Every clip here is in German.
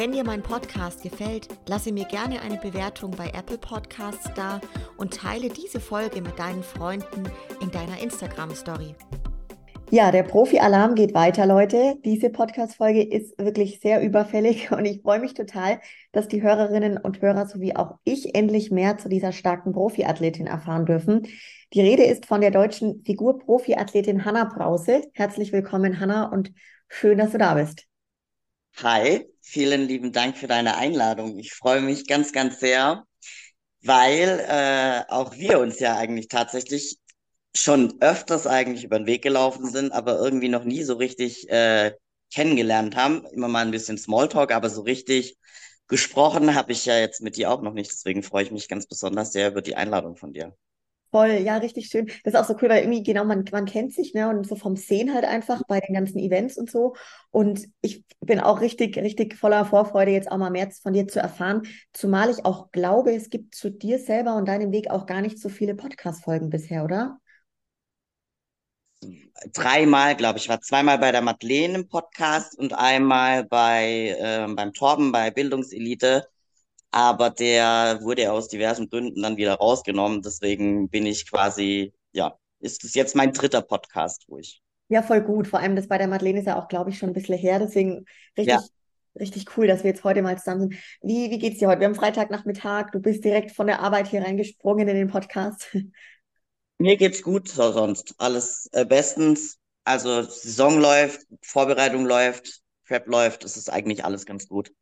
Wenn dir mein Podcast gefällt, lasse mir gerne eine Bewertung bei Apple Podcasts da und teile diese Folge mit deinen Freunden in deiner Instagram-Story. Ja, der Profi-Alarm geht weiter, Leute. Diese Podcast-Folge ist wirklich sehr überfällig und ich freue mich total, dass die Hörerinnen und Hörer sowie auch ich endlich mehr zu dieser starken Profi-Athletin erfahren dürfen. Die Rede ist von der deutschen Figur-Profi-Athletin Hanna Brause. Herzlich willkommen, Hanna, und schön, dass du da bist. Hi, vielen lieben Dank für deine Einladung. Ich freue mich ganz, ganz sehr, weil äh, auch wir uns ja eigentlich tatsächlich schon öfters eigentlich über den Weg gelaufen sind, aber irgendwie noch nie so richtig äh, kennengelernt haben. Immer mal ein bisschen Smalltalk, aber so richtig gesprochen habe ich ja jetzt mit dir auch noch nicht. Deswegen freue ich mich ganz besonders sehr über die Einladung von dir. Voll, ja, richtig schön. Das ist auch so cool, weil irgendwie, genau, man, man kennt sich, ne, und so vom Sehen halt einfach bei den ganzen Events und so. Und ich bin auch richtig, richtig voller Vorfreude, jetzt auch mal mehr von dir zu erfahren. Zumal ich auch glaube, es gibt zu dir selber und deinem Weg auch gar nicht so viele Podcast-Folgen bisher, oder? Dreimal, glaube ich. war zweimal bei der Madeleine im Podcast und einmal bei, äh, beim Torben bei Bildungselite aber der wurde aus diversen Gründen dann wieder rausgenommen. Deswegen bin ich quasi, ja, ist es jetzt mein dritter Podcast, wo ich. Ja, voll gut. Vor allem das bei der Madeleine ist ja auch, glaube ich, schon ein bisschen her. Deswegen richtig, ja. richtig cool, dass wir jetzt heute mal zusammen sind. Wie, wie geht's dir heute? Wir haben Freitagnachmittag. Du bist direkt von der Arbeit hier reingesprungen in den Podcast. Mir geht's gut, so sonst. Alles äh, bestens. Also Saison läuft, Vorbereitung läuft, Prep läuft. Es ist eigentlich alles ganz gut.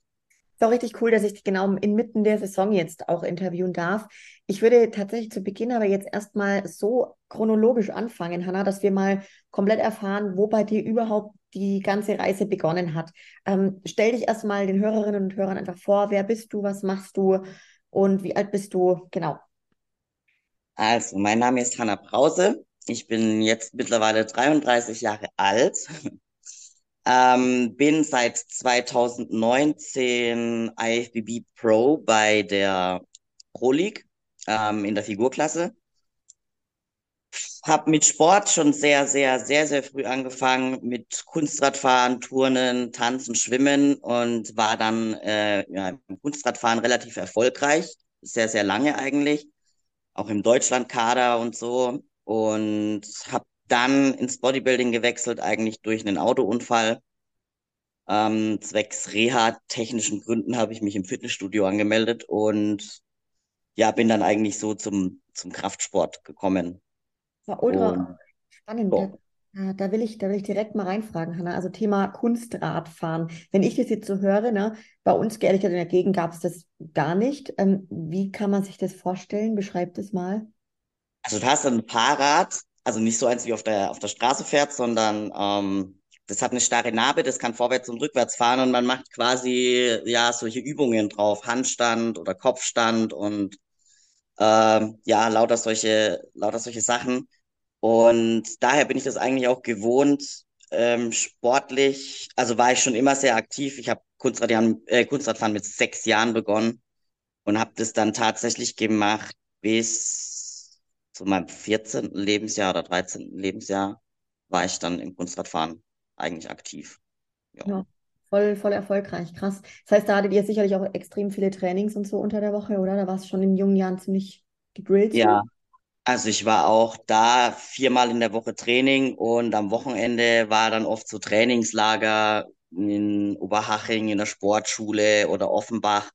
Ist auch richtig cool, dass ich dich genau inmitten der Saison jetzt auch interviewen darf. Ich würde tatsächlich zu Beginn aber jetzt erstmal so chronologisch anfangen, Hanna, dass wir mal komplett erfahren, wo bei dir überhaupt die ganze Reise begonnen hat. Ähm, stell dich erstmal den Hörerinnen und Hörern einfach vor, wer bist du, was machst du und wie alt bist du? Genau. Also, mein Name ist Hanna Brause. Ich bin jetzt mittlerweile 33 Jahre alt. Ähm, bin seit 2019 IFBB Pro bei der Pro League ähm, in der Figurklasse. Hab mit Sport schon sehr, sehr, sehr, sehr früh angefangen mit Kunstradfahren, Turnen, Tanzen, Schwimmen und war dann äh, ja, im Kunstradfahren relativ erfolgreich, sehr, sehr lange eigentlich, auch im Deutschlandkader und so und habe dann ins Bodybuilding gewechselt, eigentlich durch einen Autounfall. Ähm, zwecks Reha-technischen Gründen habe ich mich im Fitnessstudio angemeldet und ja, bin dann eigentlich so zum, zum Kraftsport gekommen. War ultra und, spannend. So. Da, will ich, da will ich direkt mal reinfragen, Hanna. Also Thema Kunstradfahren. Wenn ich das jetzt so höre, ne, bei uns ehrlich in der Gegend gab es das gar nicht. Ähm, wie kann man sich das vorstellen? Beschreib das mal. Also du hast ein Fahrrad, also nicht so eins wie auf der, auf der Straße fährt, sondern ähm, das hat eine starre Narbe, das kann vorwärts und rückwärts fahren und man macht quasi ja solche Übungen drauf, Handstand oder Kopfstand und äh, ja lauter solche lauter solche Sachen. Und daher bin ich das eigentlich auch gewohnt, ähm, sportlich. Also war ich schon immer sehr aktiv. Ich habe Kunstrad, äh, Kunstradfahren mit sechs Jahren begonnen und habe das dann tatsächlich gemacht bis zu meinem 14. Lebensjahr oder 13. Lebensjahr war ich dann im Kunstradfahren eigentlich aktiv. Ja. ja. Voll, voll erfolgreich, krass. Das heißt, da hattet ihr sicherlich auch extrem viele Trainings und so unter der Woche, oder? Da war es schon in jungen Jahren ziemlich gegrillt. Ja, also ich war auch da viermal in der Woche Training und am Wochenende war dann oft so Trainingslager in Oberhaching in der Sportschule oder Offenbach.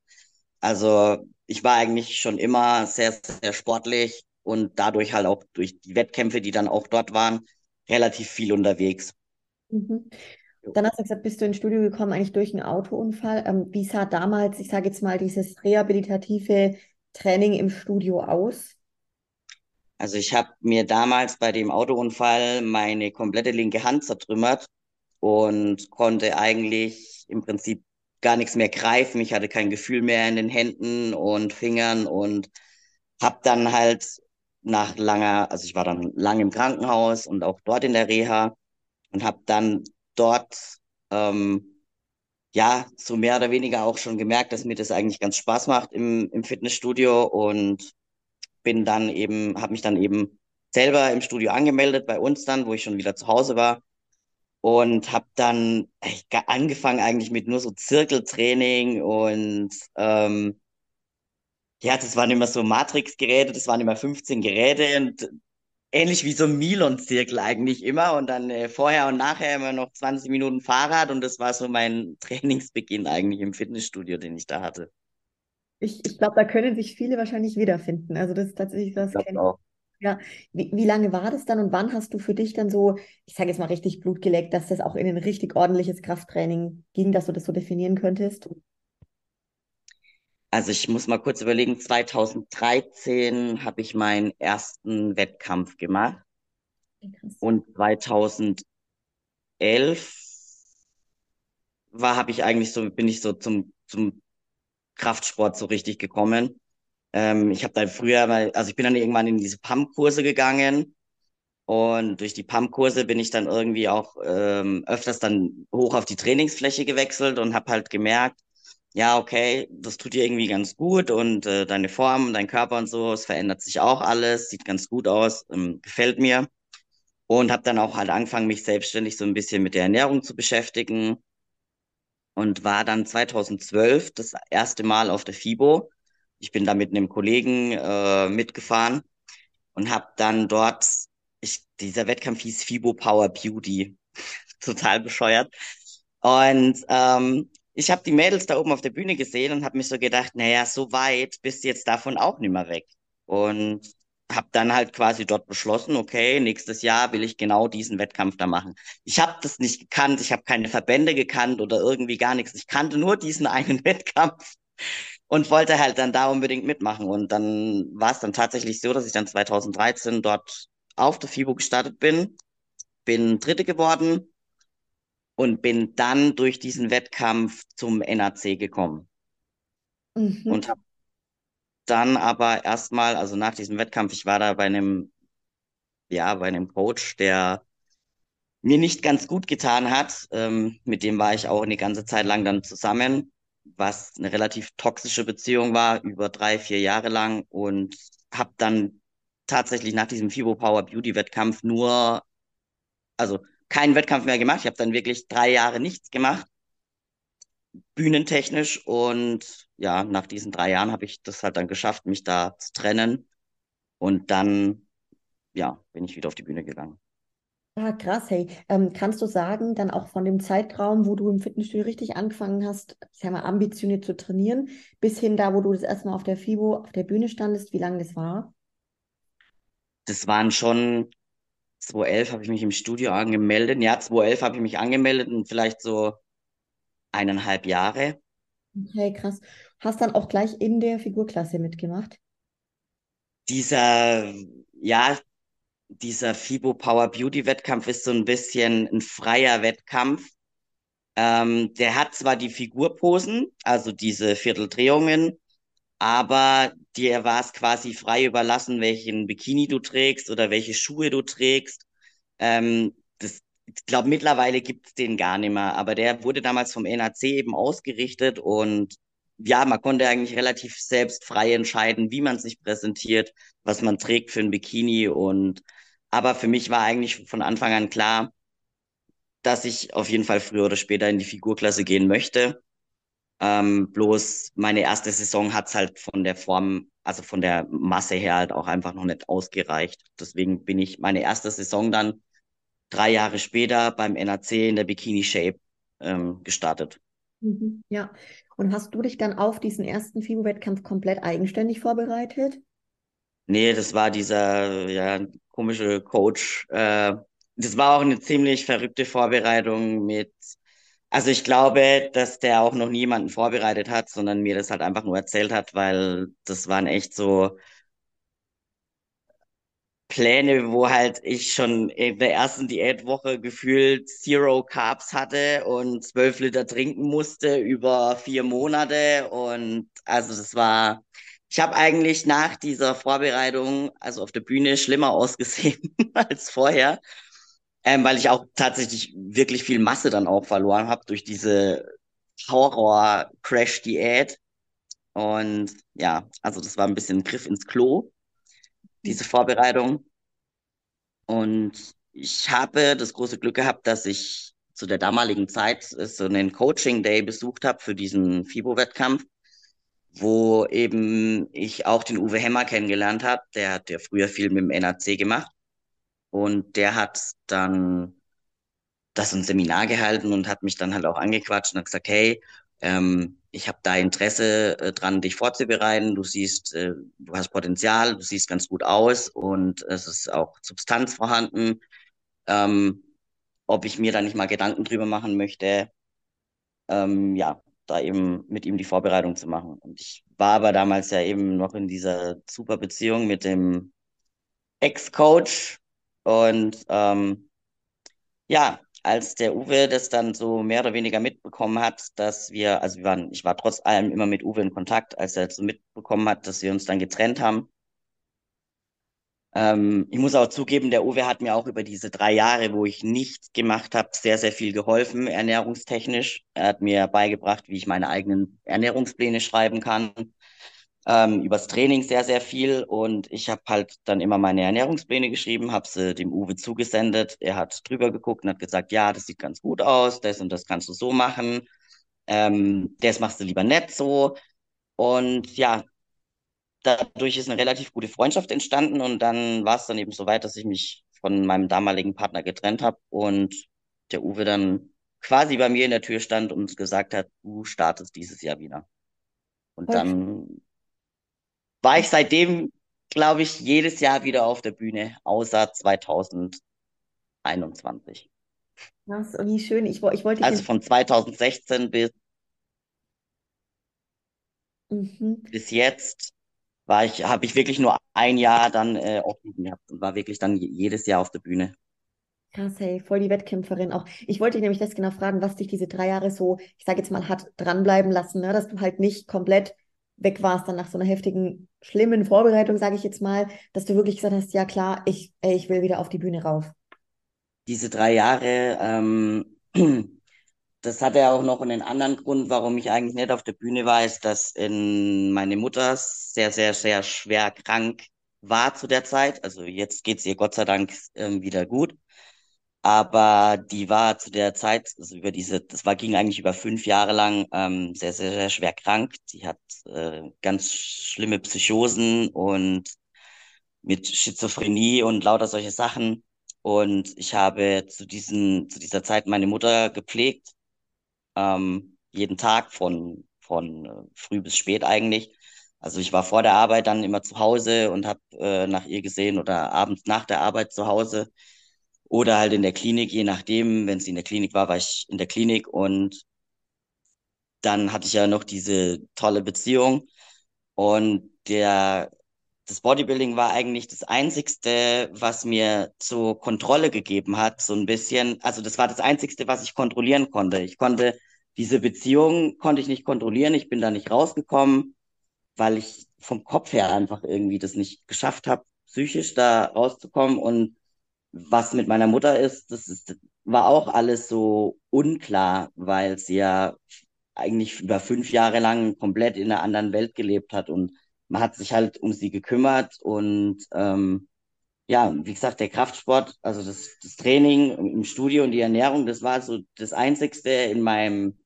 Also ich war eigentlich schon immer sehr, sehr sportlich und dadurch halt auch durch die Wettkämpfe, die dann auch dort waren, relativ viel unterwegs. Mhm. Dann hast du gesagt, bist du ins Studio gekommen, eigentlich durch einen Autounfall. Ähm, wie sah damals, ich sage jetzt mal, dieses rehabilitative Training im Studio aus? Also ich habe mir damals bei dem Autounfall meine komplette linke Hand zertrümmert und konnte eigentlich im Prinzip gar nichts mehr greifen. Ich hatte kein Gefühl mehr in den Händen und Fingern und habe dann halt nach langer, also ich war dann lang im Krankenhaus und auch dort in der Reha und habe dann dort ähm, ja so mehr oder weniger auch schon gemerkt, dass mir das eigentlich ganz Spaß macht im, im Fitnessstudio und bin dann eben, habe mich dann eben selber im Studio angemeldet bei uns dann, wo ich schon wieder zu Hause war und habe dann angefangen eigentlich mit nur so Zirkeltraining und ähm, ja, das waren immer so Matrix-Geräte, das waren immer 15 Geräte und ähnlich wie so ein Milon-Zirkel eigentlich immer und dann äh, vorher und nachher immer noch 20 Minuten Fahrrad und das war so mein Trainingsbeginn eigentlich im Fitnessstudio, den ich da hatte. Ich, ich glaube, da können sich viele wahrscheinlich wiederfinden. Also das ist tatsächlich was. Ich auch. Ja, wie, wie lange war das dann und wann hast du für dich dann so, ich sage jetzt mal richtig Blut geleckt, dass das auch in ein richtig ordentliches Krafttraining ging, dass du das so definieren könntest? Also ich muss mal kurz überlegen, 2013 habe ich meinen ersten Wettkampf gemacht. Krass. Und 2011 war, habe ich eigentlich so, bin ich so zum, zum Kraftsport so richtig gekommen. Ähm, ich habe dann früher mal, also ich bin dann irgendwann in diese Pump-Kurse gegangen. Und durch die Pump-Kurse bin ich dann irgendwie auch ähm, öfters dann hoch auf die Trainingsfläche gewechselt und habe halt gemerkt, ja, okay, das tut dir irgendwie ganz gut und äh, deine Form, dein Körper und so, es verändert sich auch alles, sieht ganz gut aus, ähm, gefällt mir. Und habe dann auch halt angefangen, mich selbstständig so ein bisschen mit der Ernährung zu beschäftigen und war dann 2012 das erste Mal auf der FIBO. Ich bin da mit einem Kollegen äh, mitgefahren und habe dann dort, ich, dieser Wettkampf hieß FIBO Power Beauty, total bescheuert. Und ähm, ich habe die Mädels da oben auf der Bühne gesehen und habe mich so gedacht, naja, so weit bist du jetzt davon auch nicht mehr weg. Und habe dann halt quasi dort beschlossen, okay, nächstes Jahr will ich genau diesen Wettkampf da machen. Ich habe das nicht gekannt, ich habe keine Verbände gekannt oder irgendwie gar nichts. Ich kannte nur diesen einen Wettkampf und wollte halt dann da unbedingt mitmachen. Und dann war es dann tatsächlich so, dass ich dann 2013 dort auf der FIBO gestartet bin, bin Dritte geworden und bin dann durch diesen Wettkampf zum NAC gekommen. Mhm. Und habe dann aber erstmal, also nach diesem Wettkampf, ich war da bei einem, ja, bei einem Coach, der mir nicht ganz gut getan hat. Ähm, mit dem war ich auch eine ganze Zeit lang dann zusammen, was eine relativ toxische Beziehung war, über drei, vier Jahre lang und habe dann tatsächlich nach diesem FIBO Power Beauty Wettkampf nur, also keinen Wettkampf mehr gemacht. Ich habe dann wirklich drei Jahre nichts gemacht, bühnentechnisch. Und ja, nach diesen drei Jahren habe ich das halt dann geschafft, mich da zu trennen. Und dann, ja, bin ich wieder auf die Bühne gegangen. Ah, krass, hey. Ähm, kannst du sagen, dann auch von dem Zeitraum, wo du im Fitnessstudio richtig angefangen hast, ich sag mal, ambitioniert zu trainieren, bis hin da, wo du das erste Mal auf der FIBO auf der Bühne standest, wie lange das war? Das waren schon 2011 habe ich mich im Studio angemeldet. Ja, 2011 habe ich mich angemeldet und vielleicht so eineinhalb Jahre. Okay, krass. Hast dann auch gleich in der Figurklasse mitgemacht? Dieser, ja, dieser FIBO Power Beauty Wettkampf ist so ein bisschen ein freier Wettkampf. Ähm, der hat zwar die Figurposen, also diese Vierteldrehungen, aber dir war es quasi frei überlassen, welchen Bikini du trägst oder welche Schuhe du trägst. Ähm, das, ich glaube, mittlerweile gibt es den gar nicht mehr, aber der wurde damals vom NAC eben ausgerichtet und ja, man konnte eigentlich relativ selbst frei entscheiden, wie man sich präsentiert, was man trägt für ein Bikini und aber für mich war eigentlich von Anfang an klar, dass ich auf jeden Fall früher oder später in die Figurklasse gehen möchte. Ähm, bloß meine erste Saison hat's halt von der Form, also von der Masse her halt auch einfach noch nicht ausgereicht. Deswegen bin ich meine erste Saison dann drei Jahre später beim NAC in der Bikini Shape ähm, gestartet. Mhm, ja. Und hast du dich dann auf diesen ersten FIBO-Wettkampf komplett eigenständig vorbereitet? Nee, das war dieser ja, komische Coach. Äh, das war auch eine ziemlich verrückte Vorbereitung mit also ich glaube, dass der auch noch niemanden vorbereitet hat, sondern mir das halt einfach nur erzählt hat, weil das waren echt so Pläne, wo halt ich schon in der ersten Diätwoche gefühlt Zero Carbs hatte und zwölf Liter trinken musste über vier Monate. Und also das war, ich habe eigentlich nach dieser Vorbereitung, also auf der Bühne, schlimmer ausgesehen als vorher, ähm, weil ich auch tatsächlich wirklich viel Masse dann auch verloren habe durch diese Horror-Crash-Diät. Und ja, also das war ein bisschen ein Griff ins Klo, diese Vorbereitung. Und ich habe das große Glück gehabt, dass ich zu der damaligen Zeit so einen Coaching Day besucht habe für diesen FIBO-Wettkampf wo eben ich auch den Uwe Hemmer kennengelernt habe. Der hat ja früher viel mit dem NAC gemacht. Und der hat dann das ein Seminar gehalten und hat mich dann halt auch angequatscht und hat gesagt, hey, ähm, ich habe da Interesse äh, dran, dich vorzubereiten. Du siehst, äh, du hast Potenzial, du siehst ganz gut aus und es ist auch Substanz vorhanden. Ähm, ob ich mir da nicht mal Gedanken drüber machen möchte, ähm, ja, da eben mit ihm die Vorbereitung zu machen. Und ich war aber damals ja eben noch in dieser super Beziehung mit dem Ex-Coach. Und ähm, ja, als der Uwe das dann so mehr oder weniger mitbekommen hat, dass wir, also wir waren, ich war trotz allem immer mit Uwe in Kontakt, als er so mitbekommen hat, dass wir uns dann getrennt haben, ähm, ich muss auch zugeben, der Uwe hat mir auch über diese drei Jahre, wo ich nichts gemacht habe, sehr, sehr viel geholfen, ernährungstechnisch. Er hat mir beigebracht, wie ich meine eigenen Ernährungspläne schreiben kann. Ähm, übers Training sehr, sehr viel. Und ich habe halt dann immer meine Ernährungspläne geschrieben, habe sie dem Uwe zugesendet. Er hat drüber geguckt und hat gesagt, ja, das sieht ganz gut aus, das und das kannst du so machen. Ähm, das machst du lieber nicht so. Und ja, dadurch ist eine relativ gute Freundschaft entstanden und dann war es dann eben so weit, dass ich mich von meinem damaligen Partner getrennt habe und der Uwe dann quasi bei mir in der Tür stand und gesagt hat, du startest dieses Jahr wieder. Und okay. dann war ich seitdem, glaube ich, jedes Jahr wieder auf der Bühne, außer 2021. Das, wie schön. Ich, ich wollte also von 2016 bis, mhm. bis jetzt war ich, habe ich wirklich nur ein Jahr dann äh, offen gehabt und war wirklich dann jedes Jahr auf der Bühne. Krass, hey, voll die Wettkämpferin auch. Ich wollte dich nämlich das genau fragen, was dich diese drei Jahre so, ich sage jetzt mal, hat dranbleiben lassen, ne? dass du halt nicht komplett weg warst dann nach so einer heftigen, schlimmen Vorbereitung, sage ich jetzt mal, dass du wirklich gesagt hast, ja klar, ich, ey, ich will wieder auf die Bühne rauf. Diese drei Jahre, ähm, das hatte ja auch noch einen anderen Grund, warum ich eigentlich nicht auf der Bühne war, ist, dass in meine Mutter sehr, sehr, sehr schwer krank war zu der Zeit. Also jetzt geht's ihr Gott sei Dank ähm, wieder gut. Aber die war zu der Zeit, also über diese, das war, ging eigentlich über fünf Jahre lang ähm, sehr, sehr, sehr schwer krank. Die hat äh, ganz schlimme Psychosen und mit Schizophrenie und lauter solche Sachen. Und ich habe zu diesen, zu dieser Zeit meine Mutter gepflegt ähm, jeden Tag von, von äh, früh bis spät eigentlich. Also ich war vor der Arbeit dann immer zu Hause und habe äh, nach ihr gesehen oder abends nach der Arbeit zu Hause oder halt in der Klinik, je nachdem. Wenn sie in der Klinik war, war ich in der Klinik und dann hatte ich ja noch diese tolle Beziehung und der das Bodybuilding war eigentlich das Einzigste, was mir zur Kontrolle gegeben hat, so ein bisschen. Also das war das Einzigste, was ich kontrollieren konnte. Ich konnte diese Beziehung konnte ich nicht kontrollieren. Ich bin da nicht rausgekommen, weil ich vom Kopf her einfach irgendwie das nicht geschafft habe, psychisch da rauszukommen. Und was mit meiner Mutter ist, das ist, war auch alles so unklar, weil sie ja eigentlich über fünf Jahre lang komplett in einer anderen Welt gelebt hat und man hat sich halt um sie gekümmert und ähm, ja, wie gesagt, der Kraftsport, also das, das Training im Studio und die Ernährung, das war so das Einzigste in meinem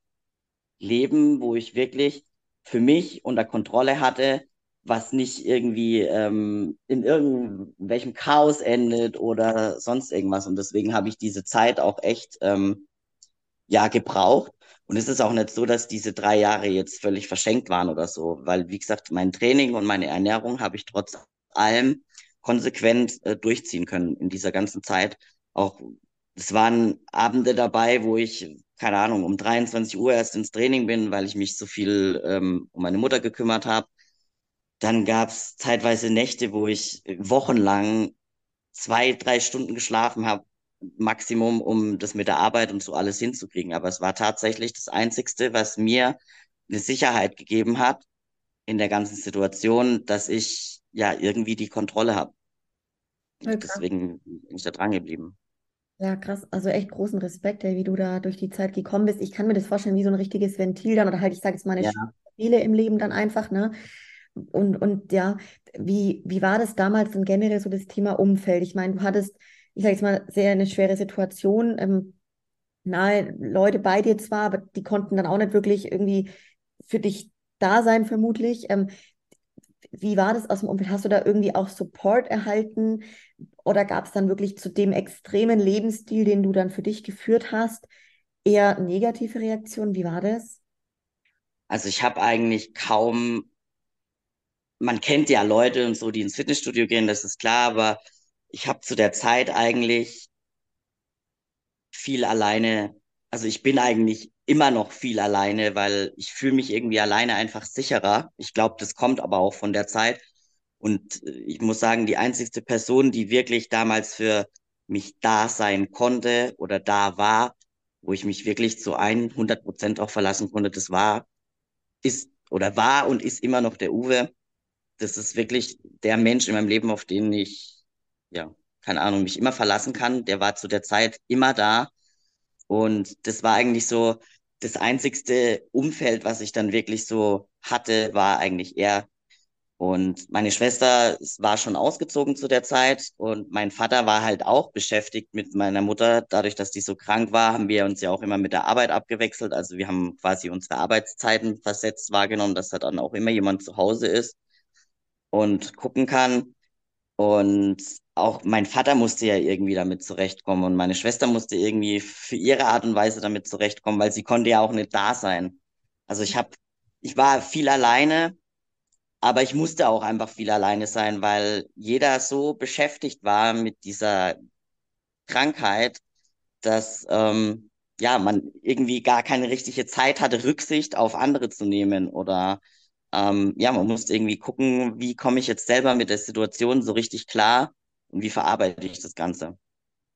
Leben, wo ich wirklich für mich unter Kontrolle hatte, was nicht irgendwie ähm, in irgendwelchem Chaos endet oder sonst irgendwas. Und deswegen habe ich diese Zeit auch echt ähm, ja gebraucht. Und es ist auch nicht so, dass diese drei Jahre jetzt völlig verschenkt waren oder so, weil, wie gesagt, mein Training und meine Ernährung habe ich trotz allem konsequent äh, durchziehen können in dieser ganzen Zeit. Auch es waren Abende dabei, wo ich, keine Ahnung, um 23 Uhr erst ins Training bin, weil ich mich so viel ähm, um meine Mutter gekümmert habe. Dann gab es zeitweise Nächte, wo ich wochenlang zwei, drei Stunden geschlafen habe, Maximum, um das mit der Arbeit und so alles hinzukriegen. Aber es war tatsächlich das Einzigste, was mir eine Sicherheit gegeben hat, in der ganzen Situation, dass ich ja irgendwie die Kontrolle habe. Deswegen bin ich da dran geblieben. Ja, krass. Also echt großen Respekt, ey, wie du da durch die Zeit gekommen bist. Ich kann mir das vorstellen, wie so ein richtiges Ventil dann, oder halt, ich sage jetzt mal, eine Ja. Spiele im Leben dann einfach, ne? Und, und ja, wie, wie war das damals und generell so das Thema Umfeld? Ich meine, du hattest, ich sage jetzt mal, sehr eine schwere Situation, ähm, nahe Leute bei dir zwar, aber die konnten dann auch nicht wirklich irgendwie für dich da sein, vermutlich. Ähm, wie war das aus dem Umfeld? Hast du da irgendwie auch Support erhalten? Oder gab es dann wirklich zu dem extremen Lebensstil, den du dann für dich geführt hast, eher negative Reaktionen? Wie war das? Also ich habe eigentlich kaum, man kennt ja Leute und so, die ins Fitnessstudio gehen, das ist klar, aber ich habe zu der Zeit eigentlich viel alleine, also ich bin eigentlich immer noch viel alleine, weil ich fühle mich irgendwie alleine einfach sicherer. Ich glaube, das kommt aber auch von der Zeit. Und äh, ich muss sagen, die einzigste Person, die wirklich damals für mich da sein konnte oder da war, wo ich mich wirklich zu 100 Prozent auch verlassen konnte, das war, ist oder war und ist immer noch der Uwe. Das ist wirklich der Mensch in meinem Leben, auf den ich, ja, keine Ahnung, mich immer verlassen kann. Der war zu der Zeit immer da. Und das war eigentlich so das einzigste Umfeld, was ich dann wirklich so hatte, war eigentlich er. Und meine Schwester war schon ausgezogen zu der Zeit und mein Vater war halt auch beschäftigt mit meiner Mutter. Dadurch, dass die so krank war, haben wir uns ja auch immer mit der Arbeit abgewechselt. Also wir haben quasi unsere Arbeitszeiten versetzt wahrgenommen, dass da dann auch immer jemand zu Hause ist und gucken kann. Und auch mein Vater musste ja irgendwie damit zurechtkommen und meine Schwester musste irgendwie für ihre Art und Weise damit zurechtkommen, weil sie konnte ja auch nicht da sein. Also ich habe, ich war viel alleine, aber ich musste auch einfach viel alleine sein, weil jeder so beschäftigt war mit dieser Krankheit, dass ähm, ja man irgendwie gar keine richtige Zeit hatte, Rücksicht auf andere zu nehmen oder ähm, ja, man musste irgendwie gucken, wie komme ich jetzt selber mit der Situation so richtig klar und wie verarbeite ich das Ganze.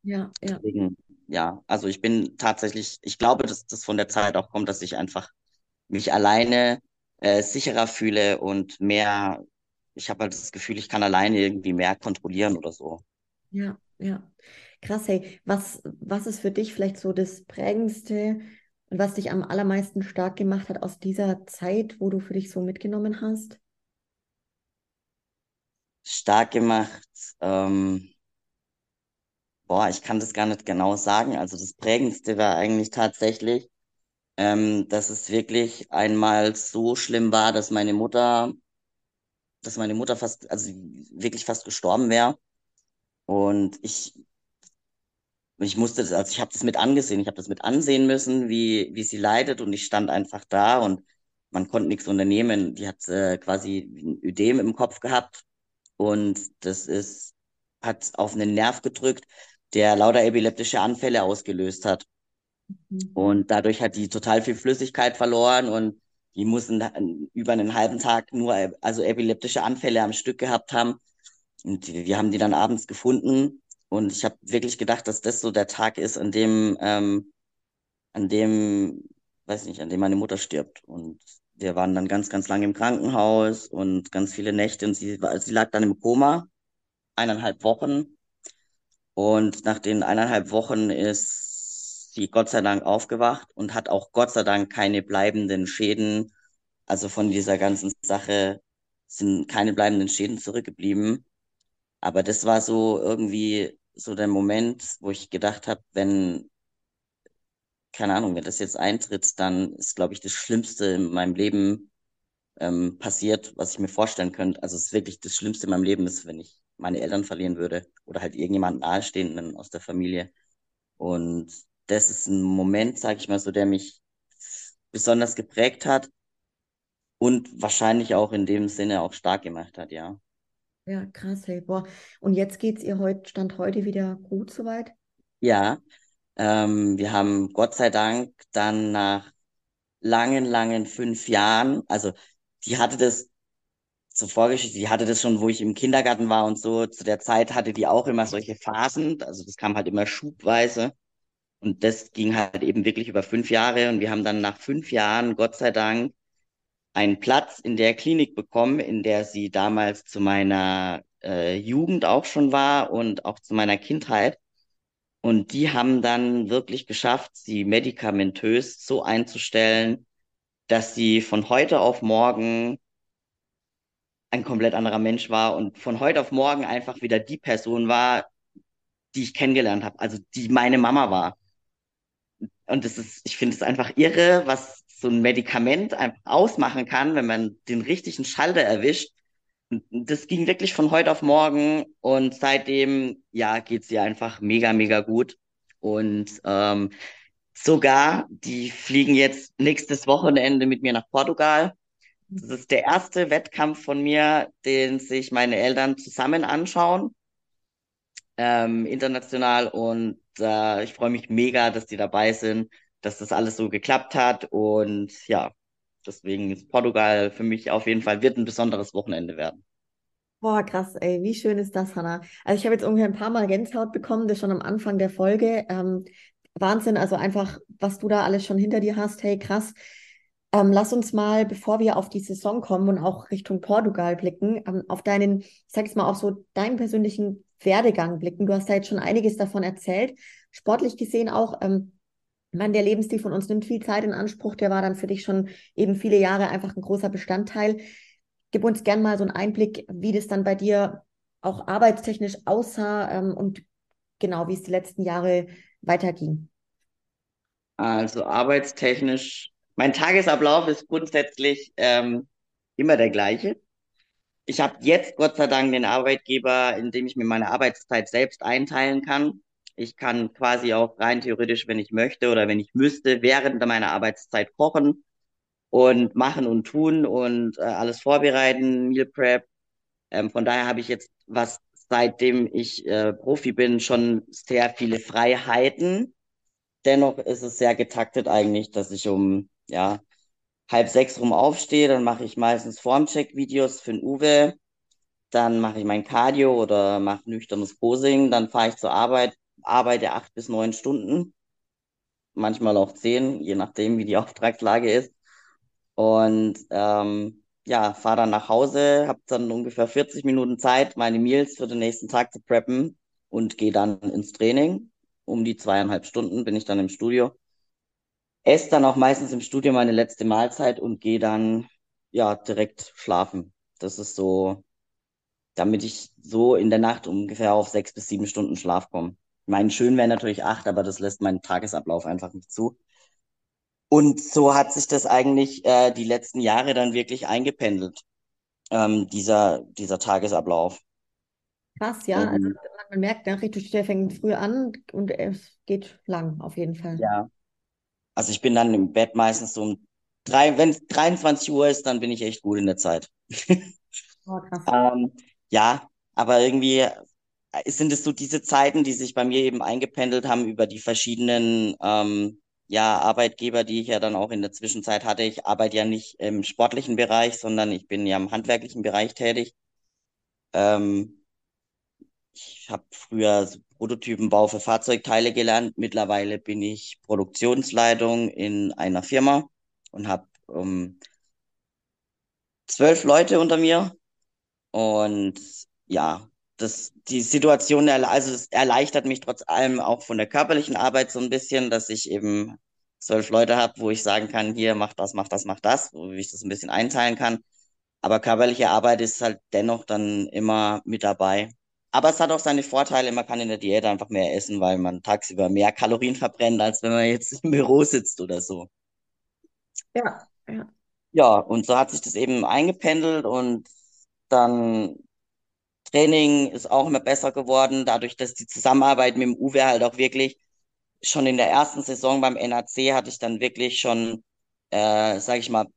Ja, ja. Deswegen, ja, also ich bin tatsächlich, ich glaube, dass das von der Zeit auch kommt, dass ich einfach mich alleine äh, sicherer fühle und mehr, ich habe halt das Gefühl, ich kann alleine irgendwie mehr kontrollieren oder so. Ja, ja. Krass, hey, was, was ist für dich vielleicht so das Prägendste und was dich am allermeisten stark gemacht hat aus dieser Zeit, wo du für dich so mitgenommen hast? Stark gemacht, ähm, boah, ich kann das gar nicht genau sagen. Also das Prägendste war eigentlich tatsächlich, ähm, dass es wirklich einmal so schlimm war, dass meine Mutter, dass meine Mutter fast, also wirklich fast gestorben wäre. Und ich, ich musste das, also ich habe das mit angesehen, ich habe das mit ansehen müssen, wie, wie sie leidet und ich stand einfach da und man konnte nichts unternehmen. Die hat äh, quasi ein Ödem im Kopf gehabt und das ist, hat auf einen Nerv gedrückt, der lauter epileptische Anfälle ausgelöst hat. Mhm. Und dadurch hat die total viel Flüssigkeit verloren und die mussten über einen halben Tag nur also epileptische Anfälle am Stück gehabt haben. Und wir haben die dann abends gefunden. Und ich habe wirklich gedacht, dass das so der Tag ist, an dem, ähm, an dem, weiß nicht, an dem meine Mutter stirbt. Und wir waren dann ganz, ganz lange im Krankenhaus und ganz viele Nächte. Und sie, sie lag dann im Koma, eineinhalb Wochen. Und nach den eineinhalb Wochen ist sie Gott sei Dank aufgewacht und hat auch Gott sei Dank keine bleibenden Schäden. Also von dieser ganzen Sache sind keine bleibenden Schäden zurückgeblieben. Aber das war so irgendwie so der Moment, wo ich gedacht habe, wenn, keine Ahnung, wenn das jetzt eintritt, dann ist, glaube ich, das Schlimmste in meinem Leben ähm, passiert, was ich mir vorstellen könnte. Also es ist wirklich das Schlimmste in meinem Leben ist, wenn ich meine Eltern verlieren würde oder halt irgendjemand nahestehenden aus der Familie. Und das ist ein Moment, sage ich mal so, der mich besonders geprägt hat und wahrscheinlich auch in dem Sinne auch stark gemacht hat, ja. Ja, krass, hey, boah. Und jetzt geht es ihr heute, Stand heute wieder gut soweit? Ja, ähm, wir haben Gott sei Dank dann nach langen, langen fünf Jahren, also die hatte das zur Vorgeschichte, die hatte das schon, wo ich im Kindergarten war und so, zu der Zeit hatte die auch immer solche Phasen, also das kam halt immer schubweise und das ging halt eben wirklich über fünf Jahre und wir haben dann nach fünf Jahren, Gott sei Dank, einen Platz in der Klinik bekommen, in der sie damals zu meiner äh, Jugend auch schon war und auch zu meiner Kindheit. Und die haben dann wirklich geschafft, sie medikamentös so einzustellen, dass sie von heute auf morgen ein komplett anderer Mensch war und von heute auf morgen einfach wieder die Person war, die ich kennengelernt habe, also die meine Mama war. Und das ist, ich finde es einfach irre, was so ein Medikament einfach ausmachen kann, wenn man den richtigen Schalter erwischt. Das ging wirklich von heute auf morgen und seitdem, ja, geht's ihr einfach mega, mega gut. Und ähm, sogar, die fliegen jetzt nächstes Wochenende mit mir nach Portugal. Das ist der erste Wettkampf von mir, den sich meine Eltern zusammen anschauen, ähm, international. Und äh, ich freue mich mega, dass die dabei sind, dass das alles so geklappt hat. Und ja, deswegen ist Portugal für mich auf jeden Fall wird ein besonderes Wochenende werden. Boah, krass, ey, wie schön ist das, Hannah? Also ich habe jetzt ungefähr ein paar Mal Gänsehaut bekommen, das schon am Anfang der Folge. Ähm, Wahnsinn, also einfach, was du da alles schon hinter dir hast, hey, krass. Ähm, lass uns mal, bevor wir auf die Saison kommen und auch Richtung Portugal blicken, ähm, auf deinen, ich sag jetzt mal auch so, deinen persönlichen Werdegang blicken. Du hast da jetzt schon einiges davon erzählt. Sportlich gesehen auch, ähm, meine, der Lebensstil von uns nimmt viel Zeit in Anspruch. Der war dann für dich schon eben viele Jahre einfach ein großer Bestandteil. Gib uns gern mal so einen Einblick, wie das dann bei dir auch arbeitstechnisch aussah ähm, und genau, wie es die letzten Jahre weiterging. Also arbeitstechnisch, mein Tagesablauf ist grundsätzlich ähm, immer der gleiche. Ich habe jetzt Gott sei Dank den Arbeitgeber, in dem ich mir meine Arbeitszeit selbst einteilen kann. Ich kann quasi auch rein theoretisch, wenn ich möchte oder wenn ich müsste, während meiner Arbeitszeit kochen und machen und tun und äh, alles vorbereiten, Meal Prep. Ähm, von daher habe ich jetzt, was seitdem ich äh, Profi bin, schon sehr viele Freiheiten. Dennoch ist es sehr getaktet eigentlich, dass ich um ja halb sechs rum aufstehe, dann mache ich meistens Formcheck-Videos für den Uwe, dann mache ich mein Cardio oder mache nüchternes Posing, dann fahre ich zur Arbeit, arbeite acht bis neun Stunden, manchmal auch zehn, je nachdem, wie die Auftragslage ist. Und ähm, ja, fahre dann nach Hause, habe dann ungefähr 40 Minuten Zeit, meine Meals für den nächsten Tag zu preppen und gehe dann ins Training. Um die zweieinhalb Stunden bin ich dann im Studio. Esse dann auch meistens im Studio meine letzte Mahlzeit und gehe dann ja direkt schlafen. Das ist so, damit ich so in der Nacht ungefähr auf sechs bis sieben Stunden Schlaf komme. Mein schön wäre natürlich acht, aber das lässt meinen Tagesablauf einfach nicht zu. Und so hat sich das eigentlich äh, die letzten Jahre dann wirklich eingependelt, ähm, dieser, dieser Tagesablauf. Krass, ja. Also man merkt, der Ritual fängt früh an und es geht lang, auf jeden Fall. Ja. Also ich bin dann im Bett meistens so um drei, wenn es 23 Uhr ist, dann bin ich echt gut in der Zeit. Oh, krass. Ähm, ja, aber irgendwie sind es so diese Zeiten, die sich bei mir eben eingependelt haben über die verschiedenen ähm, ja, Arbeitgeber, die ich ja dann auch in der Zwischenzeit hatte. Ich arbeite ja nicht im sportlichen Bereich, sondern ich bin ja im handwerklichen Bereich tätig. Ähm, ich habe früher Prototypenbau für Fahrzeugteile gelernt. Mittlerweile bin ich Produktionsleitung in einer Firma und habe ähm, zwölf Leute unter mir. Und ja, das, die Situation, also es erleichtert mich trotz allem auch von der körperlichen Arbeit so ein bisschen, dass ich eben zwölf Leute habe, wo ich sagen kann, hier, mach das, mach das, mach das, wo ich das ein bisschen einteilen kann. Aber körperliche Arbeit ist halt dennoch dann immer mit dabei. Aber es hat auch seine Vorteile, man kann in der Diät einfach mehr essen, weil man tagsüber mehr Kalorien verbrennt, als wenn man jetzt im Büro sitzt oder so. Ja, ja. Ja, und so hat sich das eben eingependelt und dann Training ist auch immer besser geworden, dadurch, dass die Zusammenarbeit mit dem Uwe halt auch wirklich schon in der ersten Saison beim NAC hatte ich dann wirklich schon, äh, sag ich mal,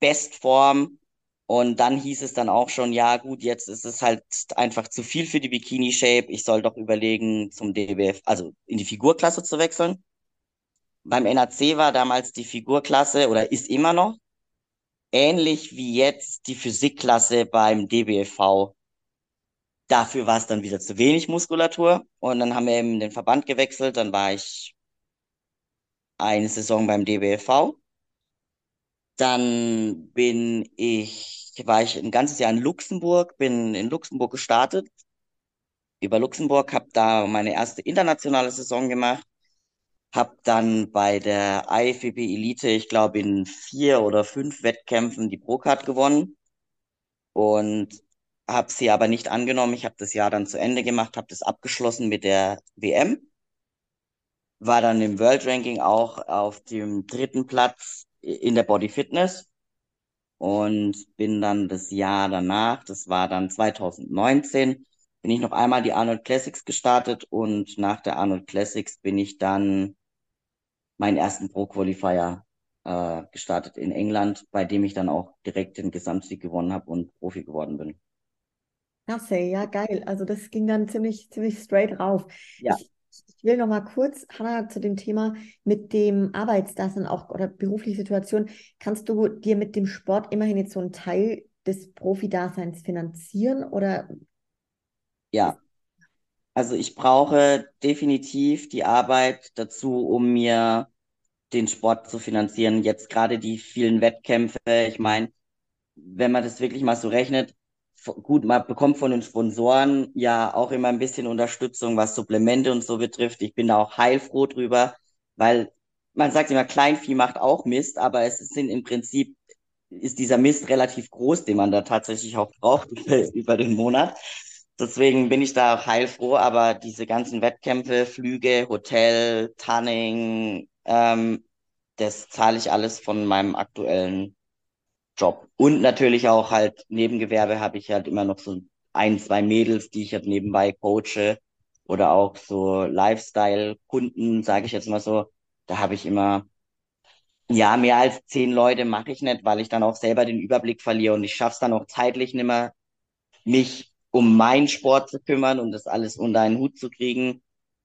Bestform. Und dann hieß es dann auch schon, ja gut, jetzt ist es halt einfach zu viel für die Bikini Shape. Ich soll doch überlegen, zum DBF, also in die Figurklasse zu wechseln. Beim NAC war damals die Figurklasse oder ist immer noch ähnlich wie jetzt die Physikklasse beim DBFV. Dafür war es dann wieder zu wenig Muskulatur und dann haben wir eben den Verband gewechselt. Dann war ich eine Saison beim DBFV. Dann bin ich, war ich ein ganzes Jahr in Luxemburg, bin in Luxemburg gestartet, über Luxemburg, habe da meine erste internationale Saison gemacht, habe dann bei der IFBB Elite, ich glaube in vier oder fünf Wettkämpfen die Pro-Card gewonnen und habe sie aber nicht angenommen. Ich habe das Jahr dann zu Ende gemacht, habe das abgeschlossen mit der WM, war dann im World Ranking auch auf dem dritten Platz in der Body Fitness und bin dann das Jahr danach, das war dann 2019, bin ich noch einmal die Arnold Classics gestartet und nach der Arnold Classics bin ich dann meinen ersten Pro Qualifier äh, gestartet in England, bei dem ich dann auch direkt den Gesamtsieg gewonnen habe und Profi geworden bin. Klasse, ja, geil. Also das ging dann ziemlich, ziemlich straight rauf. Ja. Ich, ich will noch mal kurz, Hanna, zu dem Thema mit dem Arbeitsdasein auch oder berufliche Situation. Kannst du dir mit dem Sport immerhin jetzt so einen Teil des Profidaseins finanzieren oder? Ja. Also ich brauche definitiv die Arbeit dazu, um mir den Sport zu finanzieren. Jetzt gerade die vielen Wettkämpfe. Ich meine, wenn man das wirklich mal so rechnet, gut, man bekommt von den Sponsoren ja auch immer ein bisschen Unterstützung, was Supplemente und so betrifft. Ich bin da auch heilfroh drüber, weil man sagt immer, Kleinvieh macht auch Mist, aber es sind im Prinzip, ist dieser Mist relativ groß, den man da tatsächlich auch braucht über den Monat. Deswegen bin ich da auch heilfroh, aber diese ganzen Wettkämpfe, Flüge, Hotel, Tanning, ähm, das zahle ich alles von meinem aktuellen Job. Und natürlich auch halt Nebengewerbe habe ich halt immer noch so ein, zwei Mädels, die ich halt nebenbei coache oder auch so Lifestyle-Kunden, sage ich jetzt mal so. Da habe ich immer, ja, mehr als zehn Leute mache ich nicht, weil ich dann auch selber den Überblick verliere und ich schaffe es dann auch zeitlich nicht mehr, mich um meinen Sport zu kümmern und das alles unter einen Hut zu kriegen.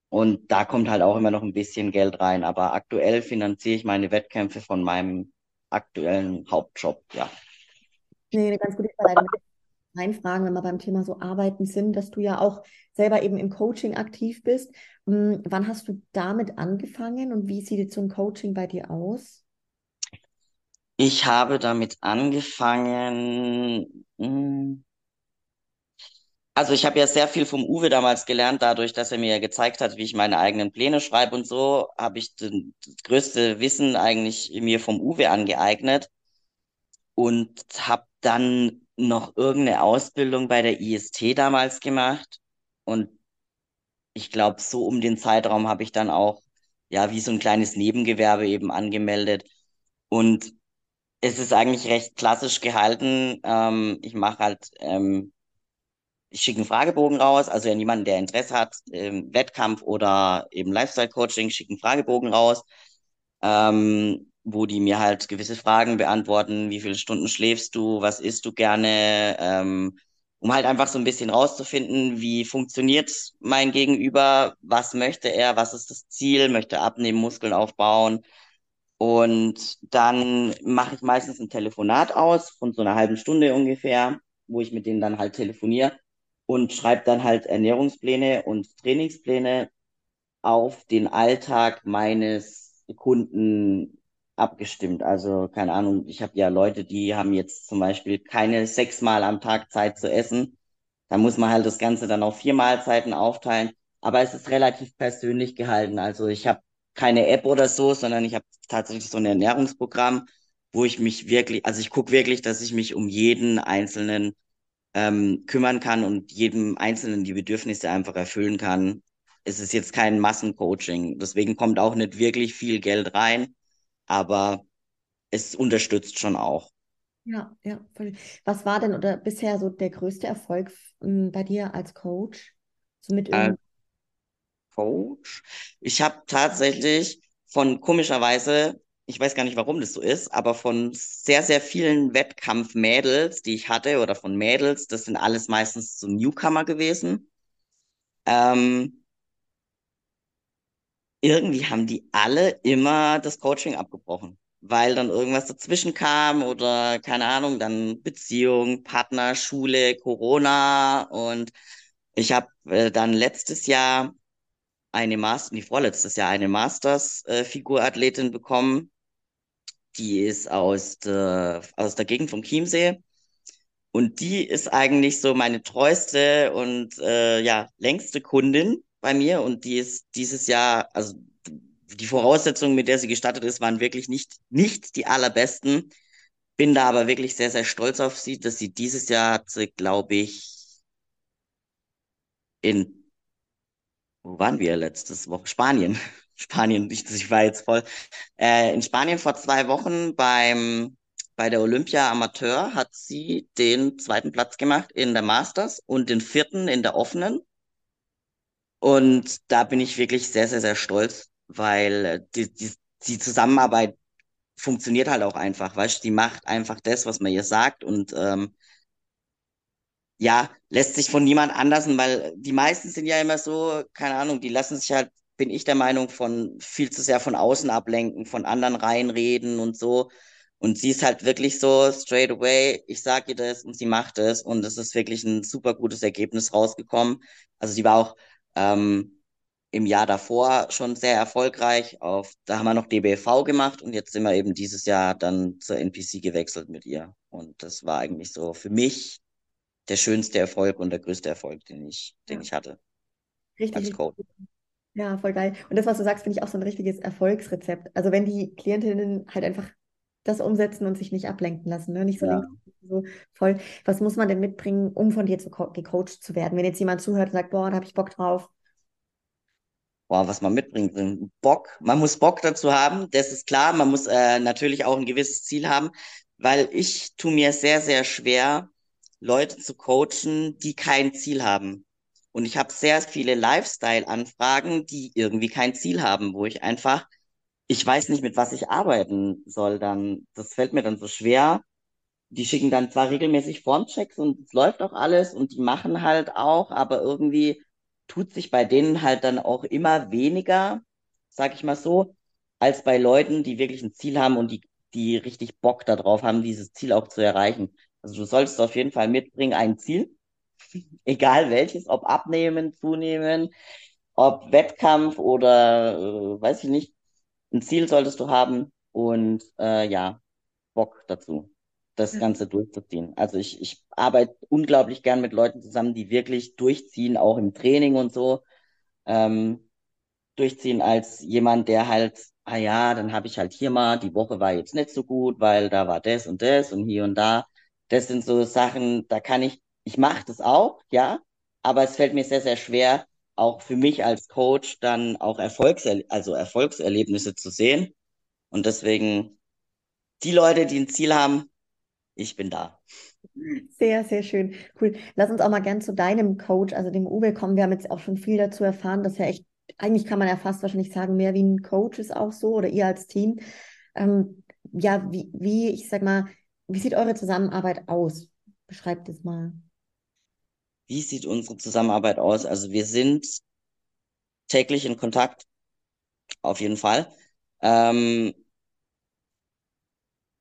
Und da kommt halt auch immer noch ein bisschen Geld rein. Aber aktuell finanziere ich meine Wettkämpfe von meinem aktuellen Hauptjob, ja. Nee, eine ganz gute Frage. Reinfragen, wenn wir beim Thema so Arbeiten sind, dass du ja auch selber eben im Coaching aktiv bist. Hm, wann hast du damit angefangen und wie sieht jetzt so ein Coaching bei dir aus? Ich habe damit angefangen, hm, also ich habe ja sehr viel vom Uwe damals gelernt, dadurch, dass er mir gezeigt hat, wie ich meine eigenen Pläne schreibe und so, habe ich das größte Wissen eigentlich mir vom Uwe angeeignet und habe dann noch irgendeine Ausbildung bei der IST damals gemacht und ich glaube, so um den Zeitraum habe ich dann auch ja wie so ein kleines Nebengewerbe eben angemeldet und es ist eigentlich recht klassisch gehalten. Ähm, ich mache halt ähm, ich schicke einen Fragebogen raus, also an jemanden, der Interesse hat, ähm, Wettkampf oder eben Lifestyle-Coaching, schicke einen Fragebogen raus, ähm, wo die mir halt gewisse Fragen beantworten, wie viele Stunden schläfst du, was isst du gerne, ähm, um halt einfach so ein bisschen rauszufinden, wie funktioniert mein Gegenüber, was möchte er, was ist das Ziel, möchte abnehmen, Muskeln aufbauen. Und dann mache ich meistens ein Telefonat aus von so einer halben Stunde ungefähr, wo ich mit denen dann halt telefoniere und schreibe dann halt Ernährungspläne und Trainingspläne auf den Alltag meines Kunden abgestimmt. Also keine Ahnung, ich habe ja Leute, die haben jetzt zum Beispiel keine sechsmal am Tag Zeit zu essen. Da muss man halt das Ganze dann auf vier Mahlzeiten aufteilen. Aber es ist relativ persönlich gehalten. Also ich habe keine App oder so, sondern ich habe tatsächlich so ein Ernährungsprogramm, wo ich mich wirklich, also ich gucke wirklich, dass ich mich um jeden einzelnen ähm, kümmern kann und jedem Einzelnen die Bedürfnisse einfach erfüllen kann. Es ist jetzt kein Massencoaching. Deswegen kommt auch nicht wirklich viel Geld rein, aber es unterstützt schon auch. Ja, ja. Was war denn oder bisher so der größte Erfolg m, bei dir als Coach? So mit Als Coach? Ich habe tatsächlich von komischerweise ich weiß gar nicht, warum das so ist, aber von sehr, sehr vielen Wettkampfmädels, die ich hatte, oder von Mädels, das sind alles meistens so Newcomer gewesen. Ähm, irgendwie haben die alle immer das Coaching abgebrochen, weil dann irgendwas dazwischen kam oder keine Ahnung, dann Beziehung, Partner, Schule, Corona und ich habe äh, dann letztes Jahr eine Master, nee, vorletztes Jahr eine Masters-Figurathletin äh, bekommen die ist aus der, aus der Gegend vom Chiemsee. Und die ist eigentlich so meine treueste und äh, ja, längste Kundin bei mir. Und die ist dieses Jahr, also die Voraussetzungen, mit der sie gestartet ist, waren wirklich nicht, nicht die allerbesten. Bin da aber wirklich sehr, sehr stolz auf sie, dass sie dieses Jahr glaube ich, in, wo waren wir letztes Woche? Spanien. Spanien, ich, ich war jetzt voll. Äh, in Spanien vor zwei Wochen beim, bei der Olympia Amateur hat sie den zweiten Platz gemacht in der Masters und den vierten in der offenen. Und da bin ich wirklich sehr, sehr, sehr stolz, weil die, die, die Zusammenarbeit funktioniert halt auch einfach, weißt die macht einfach das, was man ihr sagt und ähm, ja, lässt sich von niemand anders, weil die meisten sind ja immer so, keine Ahnung, die lassen sich halt, bin ich der Meinung, von viel zu sehr von außen ablenken, von anderen reinreden und so. Und sie ist halt wirklich so straight away, ich sag ihr das und sie macht es und es ist wirklich ein super gutes Ergebnis rausgekommen. Also sie war auch ähm, im Jahr davor schon sehr erfolgreich. Auf, da haben wir noch DBV gemacht und jetzt sind wir eben dieses Jahr dann zur NPC gewechselt mit ihr. Und das war eigentlich so für mich der schönste Erfolg und der größte Erfolg, den ich, den ich hatte. Richtig. Als Coach. Ja, voll geil. Und das, was du sagst, finde ich auch so ein richtiges Erfolgsrezept. Also wenn die Klientinnen halt einfach das umsetzen und sich nicht ablenken lassen, ne? nicht so, ja. so voll. Was muss man denn mitbringen, um von dir zu gecoacht zu werden? Wenn jetzt jemand zuhört und sagt, boah, da habe ich Bock drauf, boah, was man mitbringt, Bock. Man muss Bock dazu haben, das ist klar. Man muss äh, natürlich auch ein gewisses Ziel haben, weil ich tue mir sehr, sehr schwer, Leute zu coachen, die kein Ziel haben. Und ich habe sehr viele Lifestyle-Anfragen, die irgendwie kein Ziel haben, wo ich einfach, ich weiß nicht, mit was ich arbeiten soll dann. Das fällt mir dann so schwer. Die schicken dann zwar regelmäßig Formchecks und es läuft auch alles und die machen halt auch, aber irgendwie tut sich bei denen halt dann auch immer weniger, sag ich mal so, als bei Leuten, die wirklich ein Ziel haben und die, die richtig Bock darauf haben, dieses Ziel auch zu erreichen. Also du solltest auf jeden Fall mitbringen ein Ziel, egal welches, ob abnehmen, zunehmen, ob Wettkampf oder äh, weiß ich nicht. Ein Ziel solltest du haben und äh, ja, Bock dazu das ja. Ganze durchzuziehen. Also ich, ich arbeite unglaublich gern mit Leuten zusammen, die wirklich durchziehen, auch im Training und so. Ähm, durchziehen als jemand, der halt, ah ja, dann habe ich halt hier mal, die Woche war jetzt nicht so gut, weil da war das und das und hier und da. Das sind so Sachen, da kann ich, ich mache das auch, ja, aber es fällt mir sehr, sehr schwer, auch für mich als Coach dann auch Erfolgser also Erfolgserlebnisse zu sehen. Und deswegen, die Leute, die ein Ziel haben, ich bin da. Sehr, sehr schön. Cool. Lass uns auch mal gern zu deinem Coach, also dem Uwe, kommen. Wir haben jetzt auch schon viel dazu erfahren, dass ja echt, eigentlich kann man ja fast wahrscheinlich sagen, mehr wie ein Coach ist auch so oder ihr als Team. Ähm, ja, wie, wie, ich sag mal, wie sieht eure Zusammenarbeit aus? Beschreibt es mal. Wie sieht unsere Zusammenarbeit aus? Also wir sind täglich in Kontakt, auf jeden Fall. Ähm,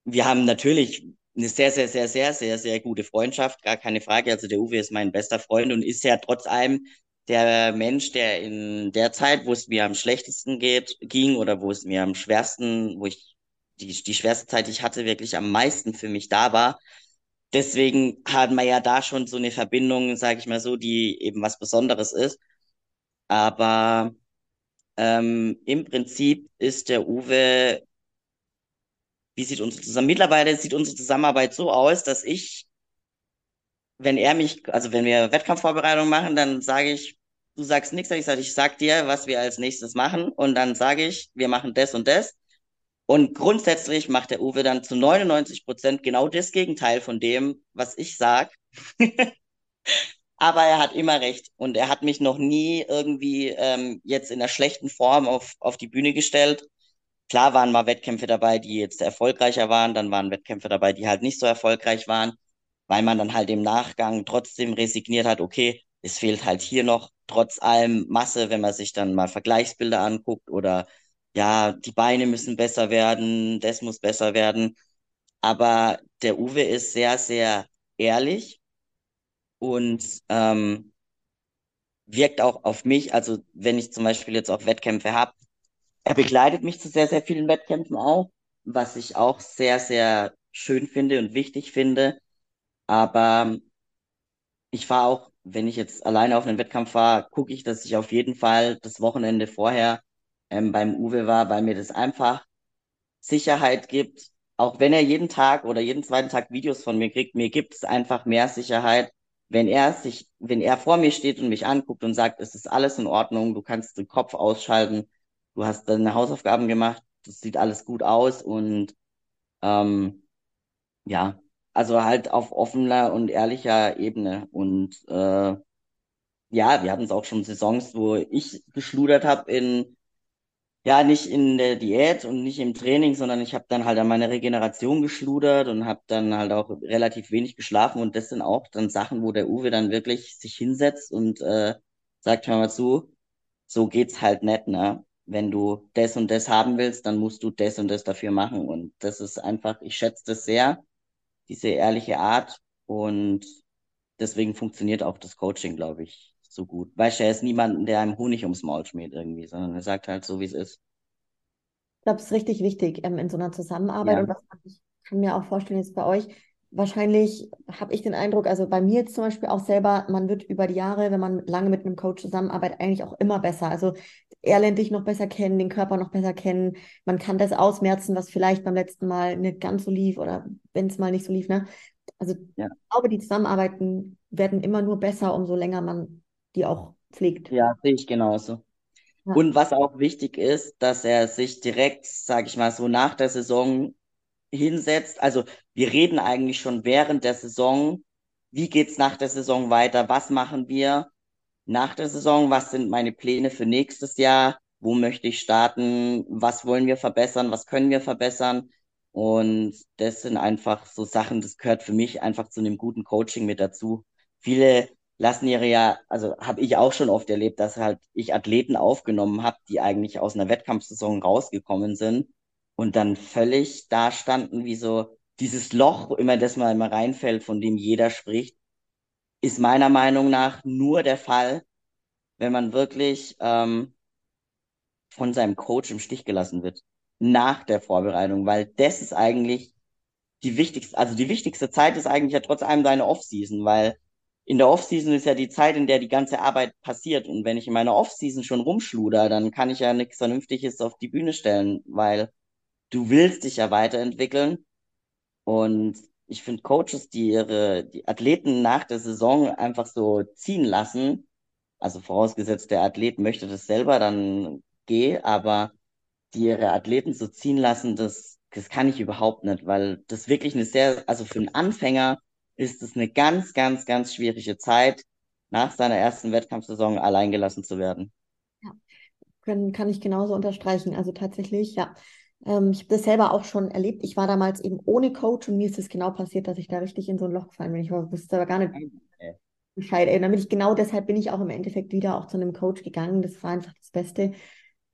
wir haben natürlich eine sehr, sehr, sehr, sehr, sehr, sehr gute Freundschaft, gar keine Frage. Also der Uwe ist mein bester Freund und ist ja trotz allem der Mensch, der in der Zeit, wo es mir am schlechtesten geht, ging oder wo es mir am schwersten, wo ich die, die schwerste Zeit, die ich hatte, wirklich am meisten für mich da war. Deswegen hat man ja da schon so eine Verbindung, sage ich mal so, die eben was Besonderes ist. Aber ähm, im Prinzip ist der Uwe wie sieht unsere Zusammenarbeit? Mittlerweile sieht unsere Zusammenarbeit so aus, dass ich, wenn er mich, also wenn wir Wettkampfvorbereitung machen, dann sage ich, du sagst nichts, ich sage, ich sag dir, was wir als nächstes machen und dann sage ich, wir machen das und das. Und grundsätzlich macht der Uwe dann zu 99 Prozent genau das Gegenteil von dem, was ich sag. Aber er hat immer recht. Und er hat mich noch nie irgendwie ähm, jetzt in einer schlechten Form auf, auf die Bühne gestellt. Klar waren mal Wettkämpfe dabei, die jetzt erfolgreicher waren, dann waren Wettkämpfe dabei, die halt nicht so erfolgreich waren, weil man dann halt im Nachgang trotzdem resigniert hat, okay, es fehlt halt hier noch trotz allem Masse, wenn man sich dann mal Vergleichsbilder anguckt oder ja, die Beine müssen besser werden, das muss besser werden. Aber der Uwe ist sehr, sehr ehrlich und ähm, wirkt auch auf mich. Also wenn ich zum Beispiel jetzt auch Wettkämpfe habe, er begleitet mich zu sehr, sehr vielen Wettkämpfen auch. was ich auch sehr, sehr schön finde und wichtig finde. Aber ich fahre auch, wenn ich jetzt alleine auf einen Wettkampf fahre, gucke ich, dass ich auf jeden Fall das Wochenende vorher ähm, beim Uwe war, weil mir das einfach Sicherheit gibt. Auch wenn er jeden Tag oder jeden zweiten Tag Videos von mir kriegt, mir gibt es einfach mehr Sicherheit, wenn er sich, wenn er vor mir steht und mich anguckt und sagt, es ist alles in Ordnung, du kannst den Kopf ausschalten, du hast deine Hausaufgaben gemacht, das sieht alles gut aus und ähm, ja, also halt auf offener und ehrlicher Ebene. Und äh, ja, wir hatten es auch schon Saisons, wo ich geschludert habe in, ja, nicht in der Diät und nicht im Training, sondern ich habe dann halt an meiner Regeneration geschludert und habe dann halt auch relativ wenig geschlafen. Und das sind auch dann Sachen, wo der Uwe dann wirklich sich hinsetzt und äh, sagt, hör mal zu, so geht's halt nicht, ne? Wenn du das und das haben willst, dann musst du das und das dafür machen. Und das ist einfach, ich schätze das sehr diese ehrliche Art und deswegen funktioniert auch das Coaching, glaube ich, so gut. Weißt du, er ist niemand, der einem Honig ums Maul schmiert irgendwie, sondern er sagt halt so, wie es ist. Ich glaube, es ist richtig wichtig ähm, in so einer Zusammenarbeit ja. und was ich kann mir auch vorstellen jetzt bei euch, wahrscheinlich habe ich den Eindruck, also bei mir jetzt zum Beispiel auch selber, man wird über die Jahre, wenn man lange mit einem Coach zusammenarbeitet, eigentlich auch immer besser. Also er lernt dich noch besser kennen, den Körper noch besser kennen. Man kann das ausmerzen, was vielleicht beim letzten Mal nicht ganz so lief oder wenn es mal nicht so lief. Ne? Also ja. ich glaube, die Zusammenarbeiten werden immer nur besser, umso länger man die auch pflegt. Ja, sehe ich genauso. Ja. Und was auch wichtig ist, dass er sich direkt, sage ich mal, so nach der Saison hinsetzt. Also wir reden eigentlich schon während der Saison, wie geht's nach der Saison weiter, was machen wir nach der Saison, was sind meine Pläne für nächstes Jahr, wo möchte ich starten, was wollen wir verbessern, was können wir verbessern. Und das sind einfach so Sachen, das gehört für mich einfach zu einem guten Coaching mit dazu. Viele lassen ihre ja, also habe ich auch schon oft erlebt, dass halt ich Athleten aufgenommen habe, die eigentlich aus einer Wettkampfsaison rausgekommen sind und dann völlig da standen, wie so dieses Loch, immer das mal immer reinfällt, von dem jeder spricht, ist meiner Meinung nach nur der Fall, wenn man wirklich ähm, von seinem Coach im Stich gelassen wird nach der Vorbereitung, weil das ist eigentlich die wichtigste, also die wichtigste Zeit ist eigentlich ja trotz allem deine Offseason, weil in der Offseason ist ja die Zeit, in der die ganze Arbeit passiert. Und wenn ich in meiner Offseason schon rumschluder, dann kann ich ja nichts Vernünftiges auf die Bühne stellen, weil du willst dich ja weiterentwickeln. Und ich finde Coaches, die ihre die Athleten nach der Saison einfach so ziehen lassen, also vorausgesetzt der Athlet möchte das selber, dann geh, aber die ihre Athleten so ziehen lassen, das, das kann ich überhaupt nicht, weil das wirklich eine sehr, also für einen Anfänger ist es eine ganz, ganz, ganz schwierige Zeit, nach seiner ersten Wettkampfsaison alleingelassen zu werden. Ja, kann, kann ich genauso unterstreichen. Also tatsächlich, ja. Ähm, ich habe das selber auch schon erlebt. Ich war damals eben ohne Coach und mir ist es genau passiert, dass ich da richtig in so ein Loch gefallen bin. Ich wusste aber gar nicht Bescheid. Ey, damit ich genau deshalb bin ich auch im Endeffekt wieder auch zu einem Coach gegangen. Das war einfach das Beste.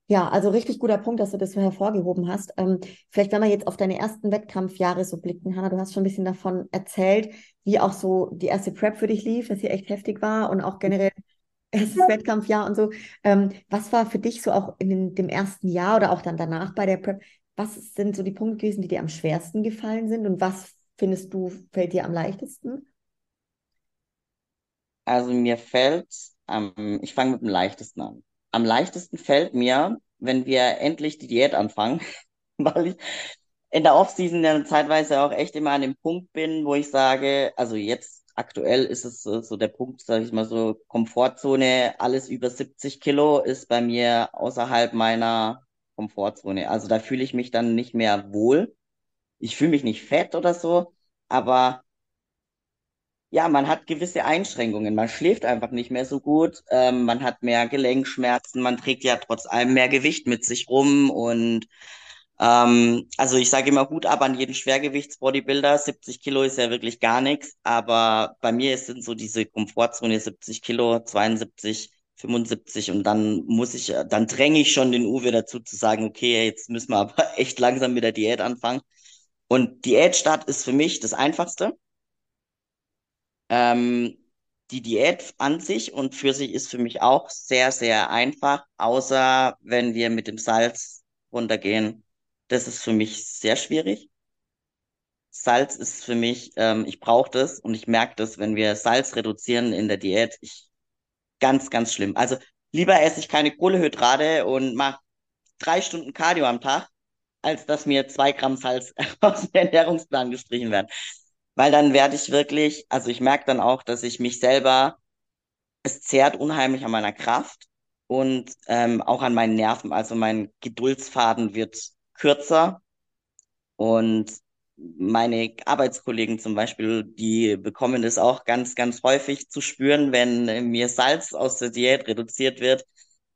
Ja, also richtig guter Punkt, dass du das so hervorgehoben hast. Ähm, vielleicht, wenn wir jetzt auf deine ersten Wettkampfjahre so blicken, Hanna, du hast schon ein bisschen davon erzählt, wie auch so die erste Prep für dich lief, dass sie echt heftig war und auch generell erstes Wettkampfjahr und so. Ähm, was war für dich so auch in dem ersten Jahr oder auch dann danach bei der Prep? Was sind so die Punkte gewesen, die dir am schwersten gefallen sind und was findest du fällt dir am leichtesten? Also mir fällt, ähm, ich fange mit dem leichtesten an. Am leichtesten fällt mir, wenn wir endlich die Diät anfangen, weil ich in der Offseason dann zeitweise auch echt immer an dem Punkt bin, wo ich sage, also jetzt aktuell ist es so, so der Punkt, sage ich mal so, Komfortzone, alles über 70 Kilo ist bei mir außerhalb meiner Komfortzone. Also da fühle ich mich dann nicht mehr wohl. Ich fühle mich nicht fett oder so, aber ja, man hat gewisse Einschränkungen. Man schläft einfach nicht mehr so gut. Ähm, man hat mehr Gelenkschmerzen. Man trägt ja trotz allem mehr Gewicht mit sich rum und ähm, also ich sage immer Hut ab an jeden Schwergewichtsbodybuilder. 70 Kilo ist ja wirklich gar nichts, aber bei mir sind so diese Komfortzone 70 Kilo, 72, 75 und dann muss ich, dann dränge ich schon den Uwe dazu zu sagen, okay, jetzt müssen wir aber echt langsam mit der Diät anfangen. Und Diätstart ist für mich das Einfachste. Ähm, die Diät an sich und für sich ist für mich auch sehr, sehr einfach, außer wenn wir mit dem Salz runtergehen Das ist für mich sehr schwierig. Salz ist für mich, ähm, ich brauche das und ich merke das, wenn wir Salz reduzieren in der Diät, ich, ganz, ganz schlimm. Also lieber esse ich keine Kohlehydrate und mache drei Stunden Cardio am Tag, als dass mir zwei Gramm Salz aus dem Ernährungsplan gestrichen werden. Weil dann werde ich wirklich, also ich merke dann auch, dass ich mich selber, es zehrt unheimlich an meiner Kraft und ähm, auch an meinen Nerven. Also mein Geduldsfaden wird kürzer und meine Arbeitskollegen zum Beispiel, die bekommen es auch ganz, ganz häufig zu spüren, wenn mir Salz aus der Diät reduziert wird,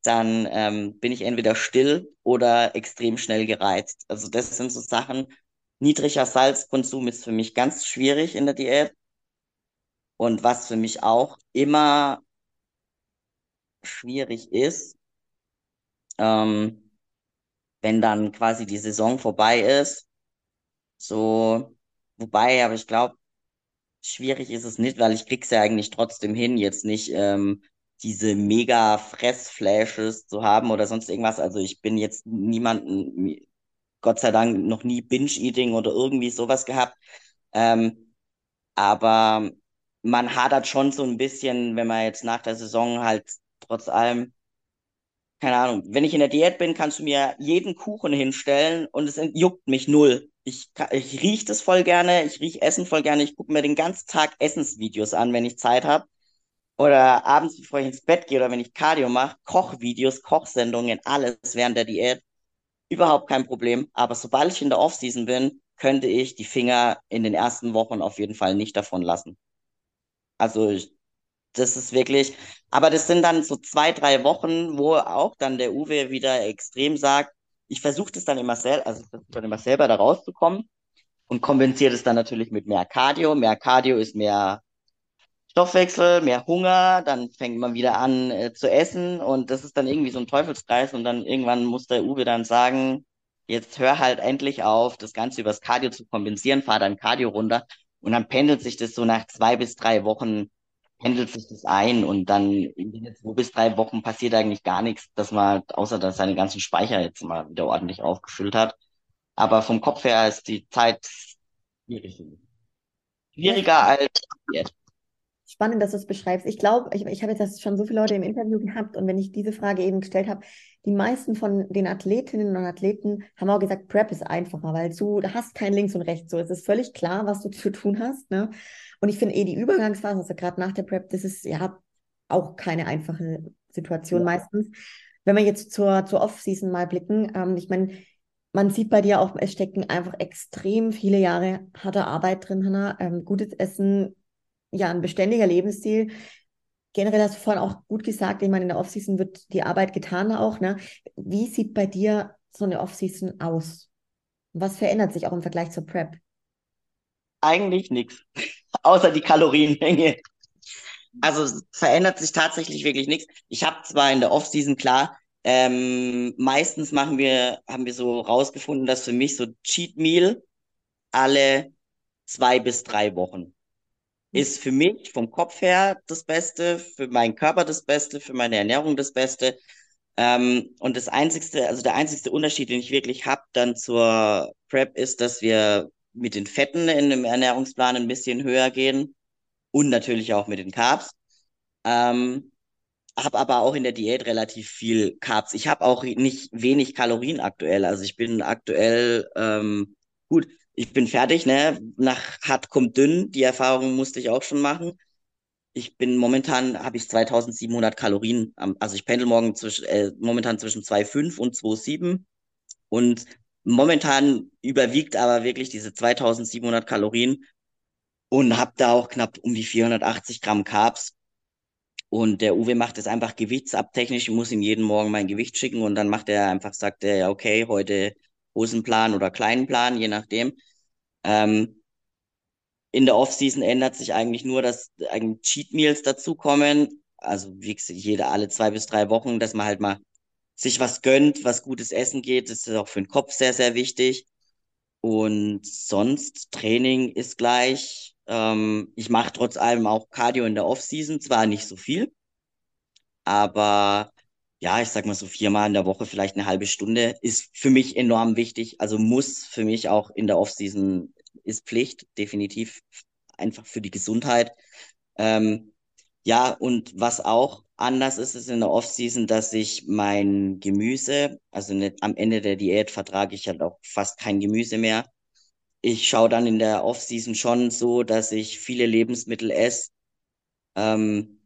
dann ähm, bin ich entweder still oder extrem schnell gereizt. Also das sind so Sachen. Niedriger Salzkonsum ist für mich ganz schwierig in der Diät. Und was für mich auch immer schwierig ist, ähm, wenn dann quasi die Saison vorbei ist, so, wobei, aber ich glaube, schwierig ist es nicht, weil ich krieg's ja eigentlich trotzdem hin, jetzt nicht ähm, diese mega Fressflashes zu haben oder sonst irgendwas. Also ich bin jetzt niemanden, Gott sei Dank, noch nie Binge-Eating oder irgendwie sowas gehabt. Ähm, aber man hadert schon so ein bisschen, wenn man jetzt nach der Saison halt trotz allem, keine Ahnung, wenn ich in der Diät bin, kannst du mir jeden Kuchen hinstellen und es juckt mich null. Ich, ich rieche das voll gerne, ich rieche Essen voll gerne, ich gucke mir den ganzen Tag Essensvideos an, wenn ich Zeit habe. Oder abends, bevor ich ins Bett gehe oder wenn ich Cardio mache, Kochvideos, Kochsendungen, alles während der Diät. Überhaupt kein Problem. Aber sobald ich in der Offseason bin, könnte ich die Finger in den ersten Wochen auf jeden Fall nicht davon lassen. Also ich, das ist wirklich, aber das sind dann so zwei, drei Wochen, wo auch dann der Uwe wieder extrem sagt, ich versuche das dann immer selber, also dann immer selber da rauszukommen und kompensiere das dann natürlich mit mehr Cardio. Mehr Cardio ist mehr Stoffwechsel, mehr Hunger, dann fängt man wieder an äh, zu essen und das ist dann irgendwie so ein Teufelskreis und dann irgendwann muss der Uwe dann sagen, jetzt hör halt endlich auf, das Ganze übers Cardio zu kompensieren, fahr dein Cardio runter und dann pendelt sich das so nach zwei bis drei Wochen pendelt sich das ein und dann in den zwei bis drei Wochen passiert eigentlich gar nichts, dass man, außer dass seine ganzen Speicher jetzt mal wieder ordentlich aufgefüllt hat. Aber vom Kopf her ist die Zeit schwierig. Schwieriger als jetzt. Spannend, dass du es beschreibst. Ich glaube, ich, ich habe jetzt schon so viele Leute im Interview gehabt und wenn ich diese Frage eben gestellt habe, die meisten von den Athletinnen und Athleten haben auch gesagt, Prep ist einfacher, weil du hast kein Links und Rechts. So, es ist völlig klar, was du zu tun hast. Ne? Und ich finde eh die Übergangsphase, also gerade nach der Prep, das ist ja auch keine einfache Situation ja. meistens. Wenn wir jetzt zur, zur Off-Season mal blicken, ähm, ich meine, man sieht bei dir auch, es stecken einfach extrem viele Jahre harter Arbeit drin, Hannah. Ähm, gutes Essen, ja, ein beständiger Lebensstil. Generell hast du vorhin auch gut gesagt, ich meine, in der Off-Season wird die Arbeit getan auch. Ne? Wie sieht bei dir so eine Off-Season aus? Was verändert sich auch im Vergleich zur Prep? Eigentlich nichts außer die Kalorienmenge. Also verändert sich tatsächlich wirklich nichts. Ich habe zwar in der Offseason klar, ähm, meistens machen wir, haben wir so rausgefunden, dass für mich so Cheat Meal alle zwei bis drei Wochen ist für mich vom Kopf her das Beste, für meinen Körper das Beste, für meine Ernährung das Beste. Ähm, und das einzigste, also der einzigste Unterschied, den ich wirklich habe dann zur Prep, ist, dass wir mit den Fetten in dem Ernährungsplan ein bisschen höher gehen und natürlich auch mit den Carbs. Ähm, habe aber auch in der Diät relativ viel Carbs. Ich habe auch nicht wenig Kalorien aktuell. Also ich bin aktuell ähm, gut. Ich bin fertig, ne? Nach hart kommt dünn. Die Erfahrung musste ich auch schon machen. Ich bin momentan habe ich 2700 Kalorien. Also ich pendel morgen zwischen äh, momentan zwischen 2,5 und 2,7 und Momentan überwiegt aber wirklich diese 2700 Kalorien und habe da auch knapp um die 480 Gramm Carbs. Und der Uwe macht es einfach gewichtsabtechnisch. Ich muss ihm jeden Morgen mein Gewicht schicken und dann macht er einfach, sagt er, ja, okay, heute Hosenplan oder kleinen Plan, je nachdem. Ähm, in der Offseason ändert sich eigentlich nur, dass eigentlich Cheat Meals dazukommen. Also wie gesagt, jede alle zwei bis drei Wochen, dass man halt mal sich was gönnt, was gutes Essen geht. Das ist auch für den Kopf sehr, sehr wichtig. Und sonst, Training ist gleich. Ähm, ich mache trotz allem auch Cardio in der Off-Season, zwar nicht so viel, aber ja, ich sag mal so viermal in der Woche, vielleicht eine halbe Stunde, ist für mich enorm wichtig. Also muss für mich auch in der Offseason ist Pflicht, definitiv einfach für die Gesundheit. Ähm, ja, und was auch anders ist, ist in der Offseason, dass ich mein Gemüse, also nicht, am Ende der Diät vertrage ich halt auch fast kein Gemüse mehr. Ich schaue dann in der Offseason schon so, dass ich viele Lebensmittel esse, ähm,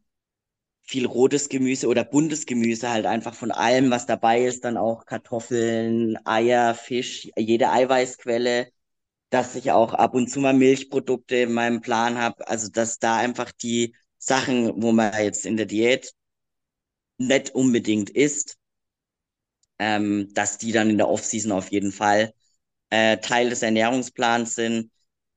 viel rotes Gemüse oder buntes Gemüse halt einfach von allem, was dabei ist, dann auch Kartoffeln, Eier, Fisch, jede Eiweißquelle, dass ich auch ab und zu mal Milchprodukte in meinem Plan habe, also dass da einfach die Sachen, wo man jetzt in der Diät nicht unbedingt isst, ähm, dass die dann in der Offseason auf jeden Fall äh, Teil des Ernährungsplans sind,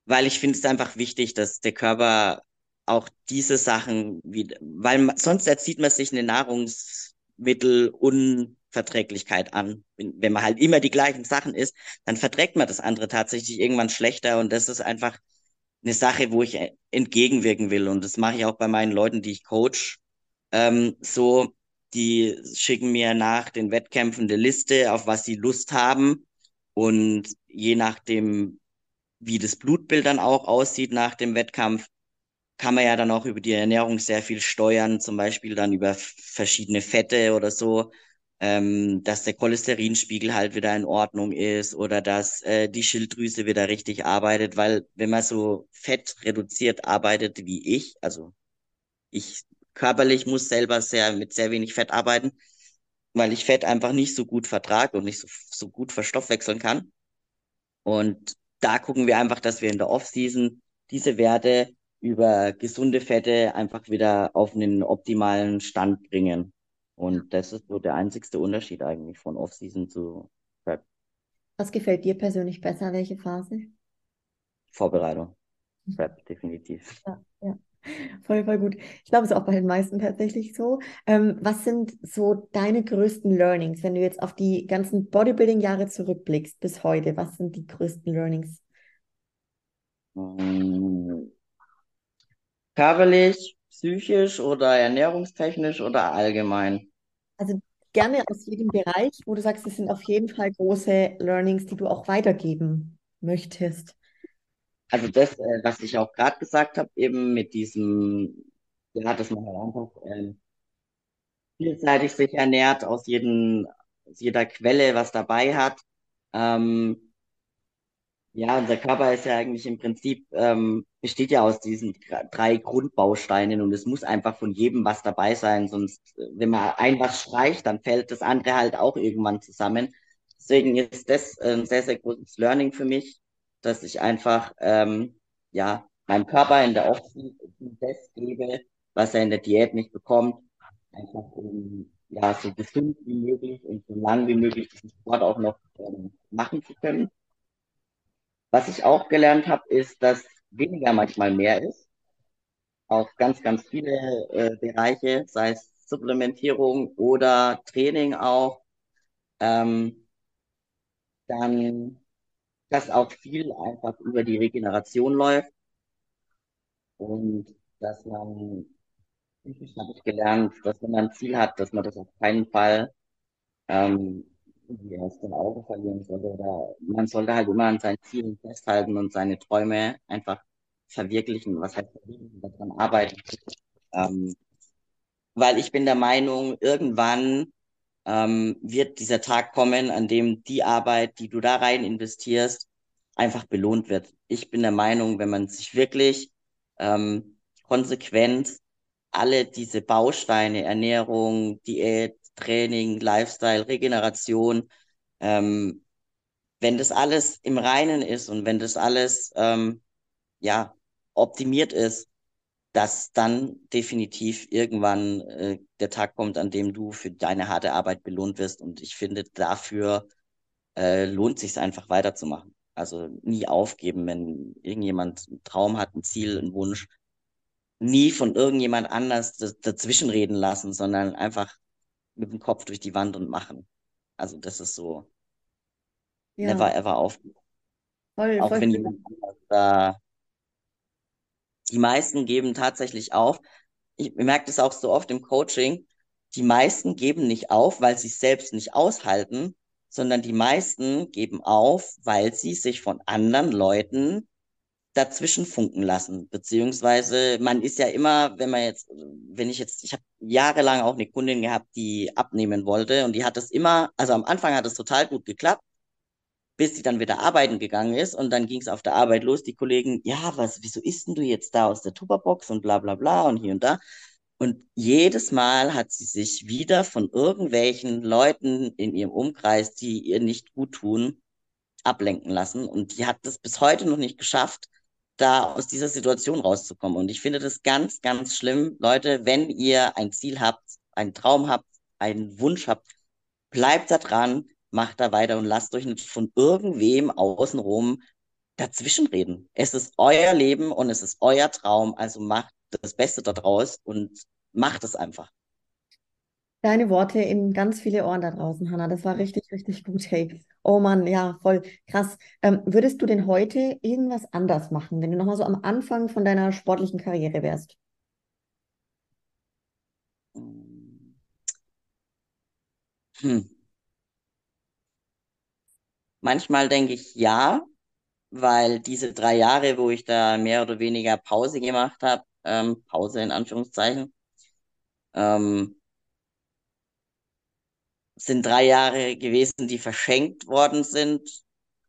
weil ich finde es einfach wichtig, dass der Körper auch diese Sachen, wie, weil sonst erzieht man sich eine Nahrungsmittelunverträglichkeit an. Wenn man halt immer die gleichen Sachen isst, dann verträgt man das andere tatsächlich irgendwann schlechter und das ist einfach eine Sache, wo ich entgegenwirken will und das mache ich auch bei meinen Leuten, die ich coach. Ähm, so, die schicken mir nach den Wettkämpfen eine Liste, auf was sie Lust haben und je nachdem, wie das Blutbild dann auch aussieht nach dem Wettkampf, kann man ja dann auch über die Ernährung sehr viel steuern, zum Beispiel dann über verschiedene Fette oder so, ähm, dass der Cholesterinspiegel halt wieder in Ordnung ist oder dass äh, die Schilddrüse wieder richtig arbeitet, weil wenn man so fett reduziert arbeitet wie ich, also ich körperlich muss selber sehr mit sehr wenig Fett arbeiten, weil ich Fett einfach nicht so gut vertrage und nicht so, so gut verstoffwechseln kann. Und da gucken wir einfach, dass wir in der Off-Season diese Werte über gesunde Fette einfach wieder auf einen optimalen Stand bringen. Und das ist so der einzigste Unterschied eigentlich von Off-Season zu Prep. Was gefällt dir persönlich besser? Welche Phase? Vorbereitung. Prep, definitiv. Ja, ja. Voll, voll gut. Ich glaube, es ist auch bei den meisten tatsächlich so. Ähm, was sind so deine größten Learnings, wenn du jetzt auf die ganzen Bodybuilding-Jahre zurückblickst bis heute? Was sind die größten Learnings? Ähm, körperlich, psychisch oder ernährungstechnisch oder allgemein? Also gerne aus jedem Bereich, wo du sagst, es sind auf jeden Fall große Learnings, die du auch weitergeben möchtest. Also das, äh, was ich auch gerade gesagt habe, eben mit diesem, ja, dass man halt einfach ähm, vielseitig sich ernährt, aus jedem, aus jeder Quelle was dabei hat. Ähm, ja, unser Körper ist ja eigentlich im Prinzip, ähm, besteht ja aus diesen drei Grundbausteinen und es muss einfach von jedem was dabei sein, sonst, äh, wenn man ein was streicht, dann fällt das andere halt auch irgendwann zusammen. Deswegen ist das ein sehr, sehr großes Learning für mich, dass ich einfach, ähm, ja, meinem Körper in der Offseason das gebe, was er in der Diät nicht bekommt, einfach um, ja, so gesund wie möglich und so lang wie möglich diesen Sport auch noch ähm, machen zu können. Was ich auch gelernt habe, ist, dass weniger manchmal mehr ist. Auf ganz, ganz viele äh, Bereiche, sei es Supplementierung oder Training auch. Ähm, dann, dass auch viel einfach über die Regeneration läuft. Und dass man, ich habe gelernt, dass wenn man ein Ziel hat, dass man das auf keinen Fall ähm, irgendwie aus Augen verlieren sollte. Oder man sollte halt immer an seinen Zielen festhalten und seine Träume einfach verwirklichen. Was heißt verwirklichen? Daran arbeiten. Ähm, weil ich bin der Meinung, irgendwann ähm, wird dieser Tag kommen, an dem die Arbeit, die du da rein investierst, einfach belohnt wird. Ich bin der Meinung, wenn man sich wirklich ähm, konsequent alle diese Bausteine, Ernährung, Diät, Training, Lifestyle, Regeneration, ähm, wenn das alles im Reinen ist und wenn das alles ähm, ja optimiert ist, dass dann definitiv irgendwann äh, der Tag kommt, an dem du für deine harte Arbeit belohnt wirst. Und ich finde, dafür äh, lohnt sich einfach weiterzumachen. Also nie aufgeben, wenn irgendjemand einen Traum hat, ein Ziel, einen Wunsch, nie von irgendjemand anders dazwischenreden lassen, sondern einfach mit dem Kopf durch die Wand und machen. Also das ist so Ja, never ever aufgeben. voll, Auch voll wenn jemand anders da, die meisten geben tatsächlich auf. Ich merke das auch so oft im Coaching, die meisten geben nicht auf, weil sie es selbst nicht aushalten, sondern die meisten geben auf, weil sie sich von anderen Leuten dazwischen funken lassen. Beziehungsweise man ist ja immer, wenn man jetzt, wenn ich jetzt, ich habe jahrelang auch eine Kundin gehabt, die abnehmen wollte und die hat das immer, also am Anfang hat es total gut geklappt, bis sie dann wieder arbeiten gegangen ist und dann ging es auf der Arbeit los, die Kollegen, ja, was, wieso isst denn du jetzt da aus der Tupperbox und bla bla bla und hier und da. Und jedes Mal hat sie sich wieder von irgendwelchen Leuten in ihrem Umkreis, die ihr nicht gut tun, ablenken lassen. Und die hat das bis heute noch nicht geschafft, da aus dieser Situation rauszukommen. Und ich finde das ganz, ganz schlimm. Leute, wenn ihr ein Ziel habt, einen Traum habt, einen Wunsch habt, bleibt da dran, macht da weiter und lasst euch nicht von irgendwem außenrum dazwischenreden. Es ist euer Leben und es ist euer Traum, also macht das Beste daraus und macht es einfach. Deine Worte in ganz viele Ohren da draußen, Hanna. Das war richtig, richtig gut. Hey, oh Mann, ja, voll krass. Ähm, würdest du denn heute irgendwas anders machen, wenn du nochmal so am Anfang von deiner sportlichen Karriere wärst? Hm. Manchmal denke ich ja, weil diese drei Jahre, wo ich da mehr oder weniger Pause gemacht habe, ähm, Pause in Anführungszeichen, ähm, sind drei Jahre gewesen, die verschenkt worden sind.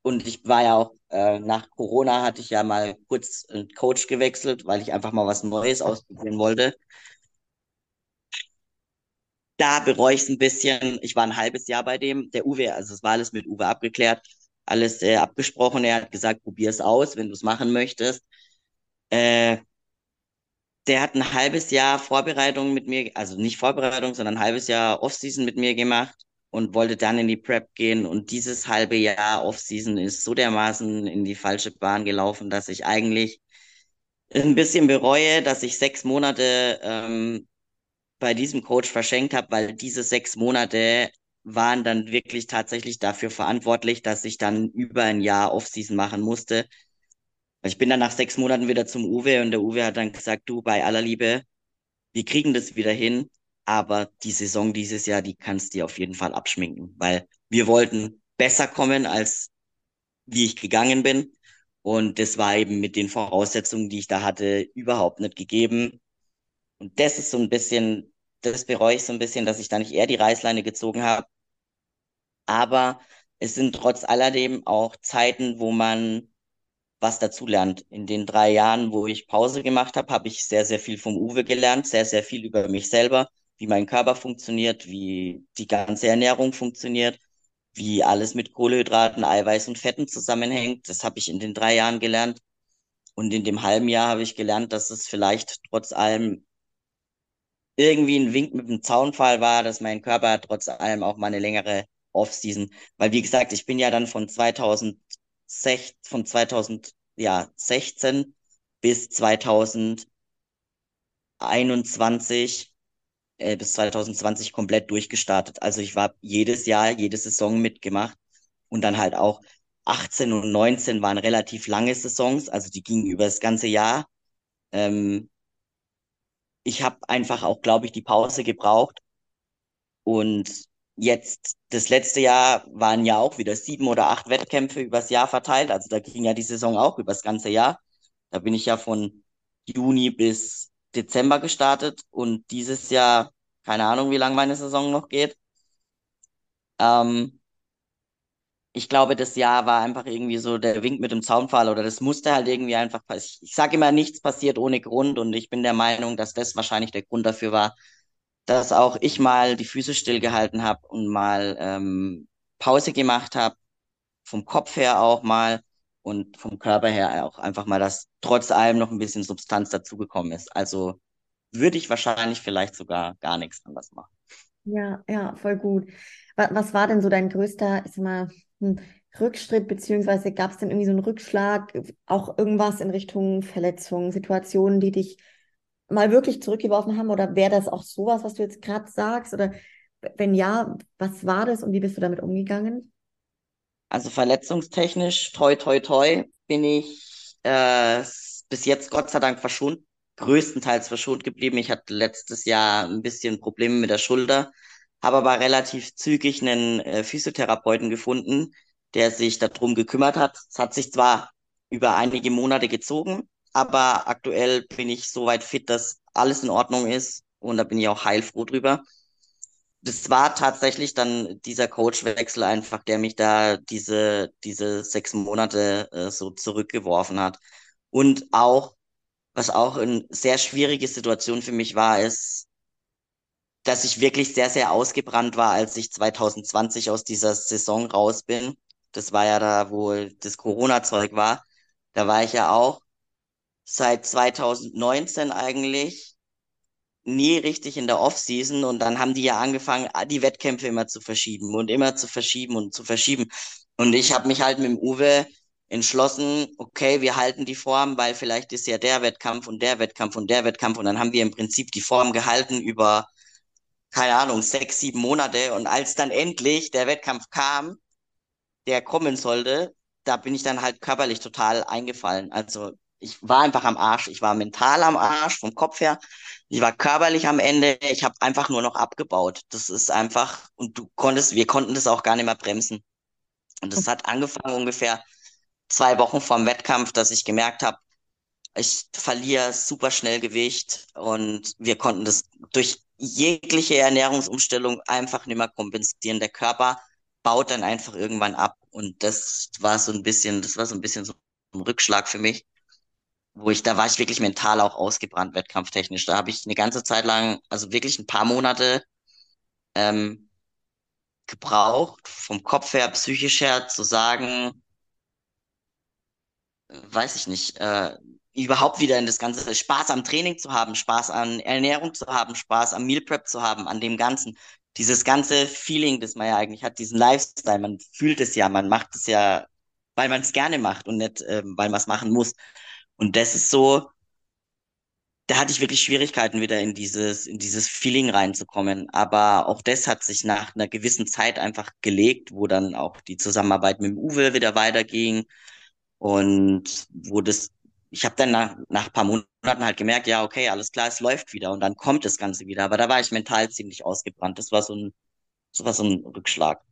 Und ich war ja auch, äh, nach Corona hatte ich ja mal kurz einen Coach gewechselt, weil ich einfach mal was Neues ausprobieren wollte. Da bereue ich es ein bisschen. Ich war ein halbes Jahr bei dem. Der Uwe, also es war alles mit Uwe abgeklärt, alles äh, abgesprochen. Er hat gesagt, probier es aus, wenn du es machen möchtest. Äh, der hat ein halbes Jahr Vorbereitung mit mir, also nicht Vorbereitung, sondern ein halbes Jahr Offseason mit mir gemacht und wollte dann in die Prep gehen. Und dieses halbe Jahr Offseason ist so dermaßen in die falsche Bahn gelaufen, dass ich eigentlich ein bisschen bereue, dass ich sechs Monate ähm, bei diesem Coach verschenkt habe, weil diese sechs Monate waren dann wirklich tatsächlich dafür verantwortlich, dass ich dann über ein Jahr Offseason machen musste ich bin dann nach sechs Monaten wieder zum Uwe und der Uwe hat dann gesagt, du, bei aller Liebe, wir kriegen das wieder hin, aber die Saison dieses Jahr, die kannst du dir auf jeden Fall abschminken, weil wir wollten besser kommen, als wie ich gegangen bin. Und das war eben mit den Voraussetzungen, die ich da hatte, überhaupt nicht gegeben. Und das ist so ein bisschen, das bereue ich so ein bisschen, dass ich da nicht eher die Reißleine gezogen habe. Aber es sind trotz alledem auch Zeiten, wo man was dazulernt. In den drei Jahren, wo ich Pause gemacht habe, habe ich sehr, sehr viel vom Uwe gelernt, sehr, sehr viel über mich selber, wie mein Körper funktioniert, wie die ganze Ernährung funktioniert, wie alles mit Kohlenhydraten, Eiweiß und Fetten zusammenhängt. Das habe ich in den drei Jahren gelernt. Und in dem halben Jahr habe ich gelernt, dass es vielleicht trotz allem irgendwie ein Wink mit dem Zaunfall war, dass mein Körper trotz allem auch mal eine längere Off-Season, weil wie gesagt, ich bin ja dann von 2000 von 2016 bis 2021 äh, bis 2020 komplett durchgestartet. Also ich war jedes Jahr, jede Saison mitgemacht und dann halt auch 18 und 19 waren relativ lange Saisons, also die gingen über das ganze Jahr. Ähm, ich habe einfach auch, glaube ich, die Pause gebraucht und Jetzt, das letzte Jahr waren ja auch wieder sieben oder acht Wettkämpfe übers Jahr verteilt. Also da ging ja die Saison auch übers ganze Jahr. Da bin ich ja von Juni bis Dezember gestartet und dieses Jahr, keine Ahnung, wie lange meine Saison noch geht. Ähm, ich glaube, das Jahr war einfach irgendwie so der Wink mit dem Zaunpfahl oder das musste halt irgendwie einfach passieren. Ich sage immer, nichts passiert ohne Grund und ich bin der Meinung, dass das wahrscheinlich der Grund dafür war, dass auch ich mal die Füße stillgehalten habe und mal ähm, Pause gemacht habe, vom Kopf her auch mal und vom Körper her auch einfach mal, dass trotz allem noch ein bisschen Substanz dazugekommen ist. Also würde ich wahrscheinlich vielleicht sogar gar nichts anders machen. Ja, ja, voll gut. Was, war denn so dein größter, ich sag mal, hm, Rückschritt, beziehungsweise gab es denn irgendwie so einen Rückschlag, auch irgendwas in Richtung Verletzungen, Situationen, die dich mal wirklich zurückgeworfen haben? Oder wäre das auch sowas, was du jetzt gerade sagst? Oder wenn ja, was war das und wie bist du damit umgegangen? Also verletzungstechnisch, toi, toi, toi, bin ich äh, bis jetzt Gott sei Dank verschwunden. größtenteils verschont geblieben. Ich hatte letztes Jahr ein bisschen Probleme mit der Schulter, habe aber relativ zügig einen äh, Physiotherapeuten gefunden, der sich darum gekümmert hat. Es hat sich zwar über einige Monate gezogen, aber aktuell bin ich soweit fit, dass alles in Ordnung ist und da bin ich auch heilfroh drüber. Das war tatsächlich dann dieser Coachwechsel einfach, der mich da diese, diese sechs Monate äh, so zurückgeworfen hat. Und auch, was auch eine sehr schwierige Situation für mich war, ist, dass ich wirklich sehr, sehr ausgebrannt war, als ich 2020 aus dieser Saison raus bin. Das war ja da, wo das Corona-Zeug war. Da war ich ja auch seit 2019 eigentlich nie richtig in der Offseason und dann haben die ja angefangen, die Wettkämpfe immer zu verschieben und immer zu verschieben und zu verschieben. Und ich habe mich halt mit dem Uwe entschlossen, okay, wir halten die Form, weil vielleicht ist ja der Wettkampf und der Wettkampf und der Wettkampf und dann haben wir im Prinzip die Form gehalten über, keine Ahnung, sechs, sieben Monate und als dann endlich der Wettkampf kam, der kommen sollte, da bin ich dann halt körperlich total eingefallen. Also ich war einfach am Arsch. Ich war mental am Arsch, vom Kopf her. Ich war körperlich am Ende. Ich habe einfach nur noch abgebaut. Das ist einfach, und du konntest, wir konnten das auch gar nicht mehr bremsen. Und das hat angefangen ungefähr zwei Wochen vorm Wettkampf, dass ich gemerkt habe, ich verliere super schnell Gewicht und wir konnten das durch jegliche Ernährungsumstellung einfach nicht mehr kompensieren. Der Körper baut dann einfach irgendwann ab und das war so ein bisschen, das war so ein bisschen so ein Rückschlag für mich wo ich, da war ich wirklich mental auch ausgebrannt, wettkampftechnisch. Da habe ich eine ganze Zeit lang, also wirklich ein paar Monate ähm, gebraucht, vom Kopf her, psychisch her, zu sagen, weiß ich nicht, äh, überhaupt wieder in das Ganze, Spaß am Training zu haben, Spaß an Ernährung zu haben, Spaß am Meal Prep zu haben, an dem Ganzen. Dieses ganze Feeling, das man ja eigentlich hat, diesen Lifestyle, man fühlt es ja, man macht es ja, weil man es gerne macht und nicht, äh, weil man es machen muss. Und das ist so, da hatte ich wirklich Schwierigkeiten, wieder in dieses, in dieses Feeling reinzukommen. Aber auch das hat sich nach einer gewissen Zeit einfach gelegt, wo dann auch die Zusammenarbeit mit dem Uwe wieder weiterging. Und wo das, ich habe dann nach, nach paar Monaten halt gemerkt, ja, okay, alles klar, es läuft wieder und dann kommt das Ganze wieder. Aber da war ich mental ziemlich ausgebrannt. Das war so ein, so war so ein Rückschlag,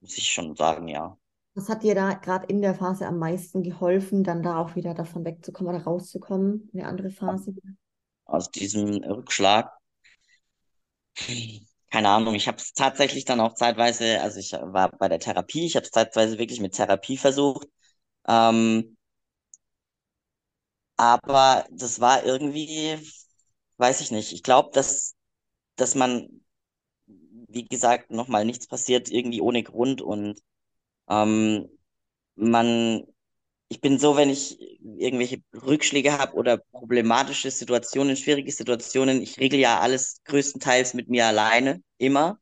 muss ich schon sagen, ja. Was hat dir da gerade in der Phase am meisten geholfen, dann da auch wieder davon wegzukommen oder rauszukommen in eine andere Phase? Aus diesem Rückschlag. Keine Ahnung, ich habe es tatsächlich dann auch zeitweise, also ich war bei der Therapie, ich habe es zeitweise wirklich mit Therapie versucht. Ähm, aber das war irgendwie, weiß ich nicht. Ich glaube, dass, dass man, wie gesagt, nochmal nichts passiert irgendwie ohne Grund und ähm, man, ich bin so, wenn ich irgendwelche Rückschläge habe oder problematische Situationen, schwierige Situationen, ich regel ja alles größtenteils mit mir alleine, immer,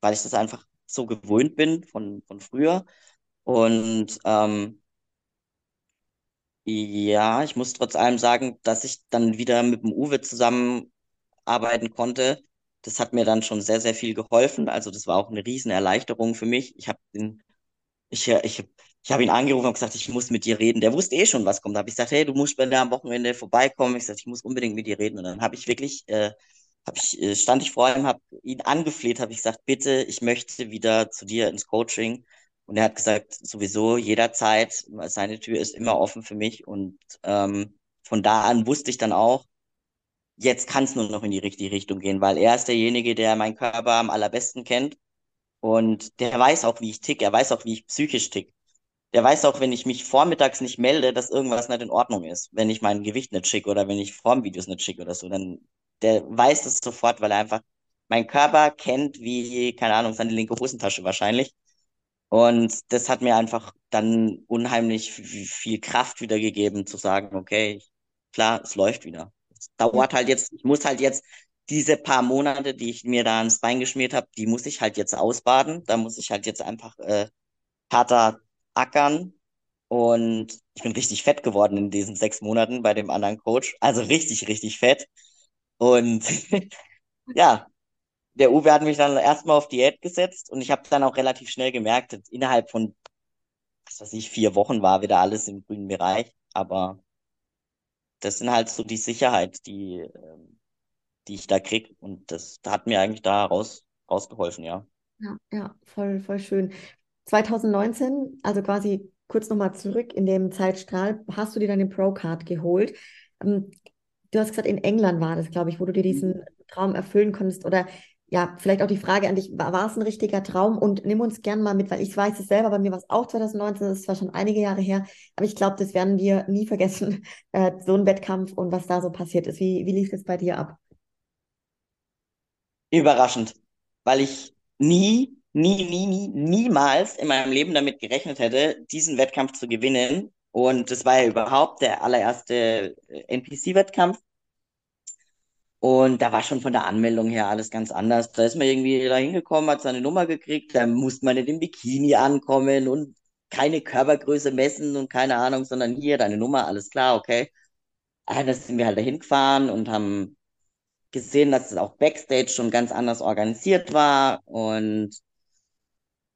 weil ich das einfach so gewöhnt bin von, von früher. Und ähm, ja, ich muss trotz allem sagen, dass ich dann wieder mit dem Uwe zusammenarbeiten konnte. Das hat mir dann schon sehr, sehr viel geholfen. Also das war auch eine riesen Erleichterung für mich. Ich habe den ich, ich, ich habe ihn angerufen und gesagt, ich muss mit dir reden. Der wusste eh schon, was kommt. Da habe ich gesagt, hey, du musst bei mir am Wochenende vorbeikommen. Ich sagte, ich muss unbedingt mit dir reden. Und dann habe ich wirklich, äh, hab ich, äh, stand ich vor ihm, habe ihn angefleht, habe ich gesagt, bitte, ich möchte wieder zu dir ins Coaching. Und er hat gesagt, sowieso jederzeit, seine Tür ist immer offen für mich. Und ähm, von da an wusste ich dann auch, jetzt kann es nur noch in die richtige Richtung gehen, weil er ist derjenige, der meinen Körper am allerbesten kennt. Und der weiß auch, wie ich tick. Er weiß auch, wie ich psychisch tick. Der weiß auch, wenn ich mich vormittags nicht melde, dass irgendwas nicht in Ordnung ist. Wenn ich mein Gewicht nicht schicke oder wenn ich Formvideos nicht schicke oder so, dann der weiß das sofort, weil er einfach mein Körper kennt wie, keine Ahnung, seine linke Hosentasche wahrscheinlich. Und das hat mir einfach dann unheimlich viel Kraft wiedergegeben, zu sagen, okay, klar, es läuft wieder. Es dauert halt jetzt, ich muss halt jetzt diese paar Monate, die ich mir da ans Bein geschmiert habe, die muss ich halt jetzt ausbaden. Da muss ich halt jetzt einfach äh, härter ackern. Und ich bin richtig fett geworden in diesen sechs Monaten bei dem anderen Coach. Also richtig, richtig fett. Und ja, der Uwe hat mich dann erstmal auf Diät gesetzt und ich habe dann auch relativ schnell gemerkt, innerhalb von, was weiß ich, vier Wochen war wieder alles im grünen Bereich. Aber das sind halt so die Sicherheit, die, ähm, die ich da krieg. Und das hat mir eigentlich da raus, rausgeholfen, ja. Ja, ja, voll, voll schön. 2019, also quasi kurz nochmal zurück in dem Zeitstrahl, hast du dir deine Pro-Card geholt. Ähm, du hast gesagt, in England war das, glaube ich, wo du dir diesen Traum erfüllen konntest. Oder ja, vielleicht auch die Frage an dich, war, war es ein richtiger Traum? Und nimm uns gern mal mit, weil ich weiß es selber, bei mir war es auch 2019, das ist zwar schon einige Jahre her, aber ich glaube, das werden wir nie vergessen, äh, so ein Wettkampf und was da so passiert ist. Wie, wie lief es bei dir ab? Überraschend, weil ich nie, nie, nie, nie, niemals in meinem Leben damit gerechnet hätte, diesen Wettkampf zu gewinnen. Und das war ja überhaupt der allererste äh, NPC-Wettkampf. Und da war schon von der Anmeldung her alles ganz anders. Da ist man irgendwie da hingekommen, hat seine Nummer gekriegt, da musste man in dem Bikini ankommen und keine Körpergröße messen und keine Ahnung, sondern hier deine Nummer, alles klar, okay. Ah, sind wir halt dahin gefahren und haben gesehen, dass es auch Backstage schon ganz anders organisiert war und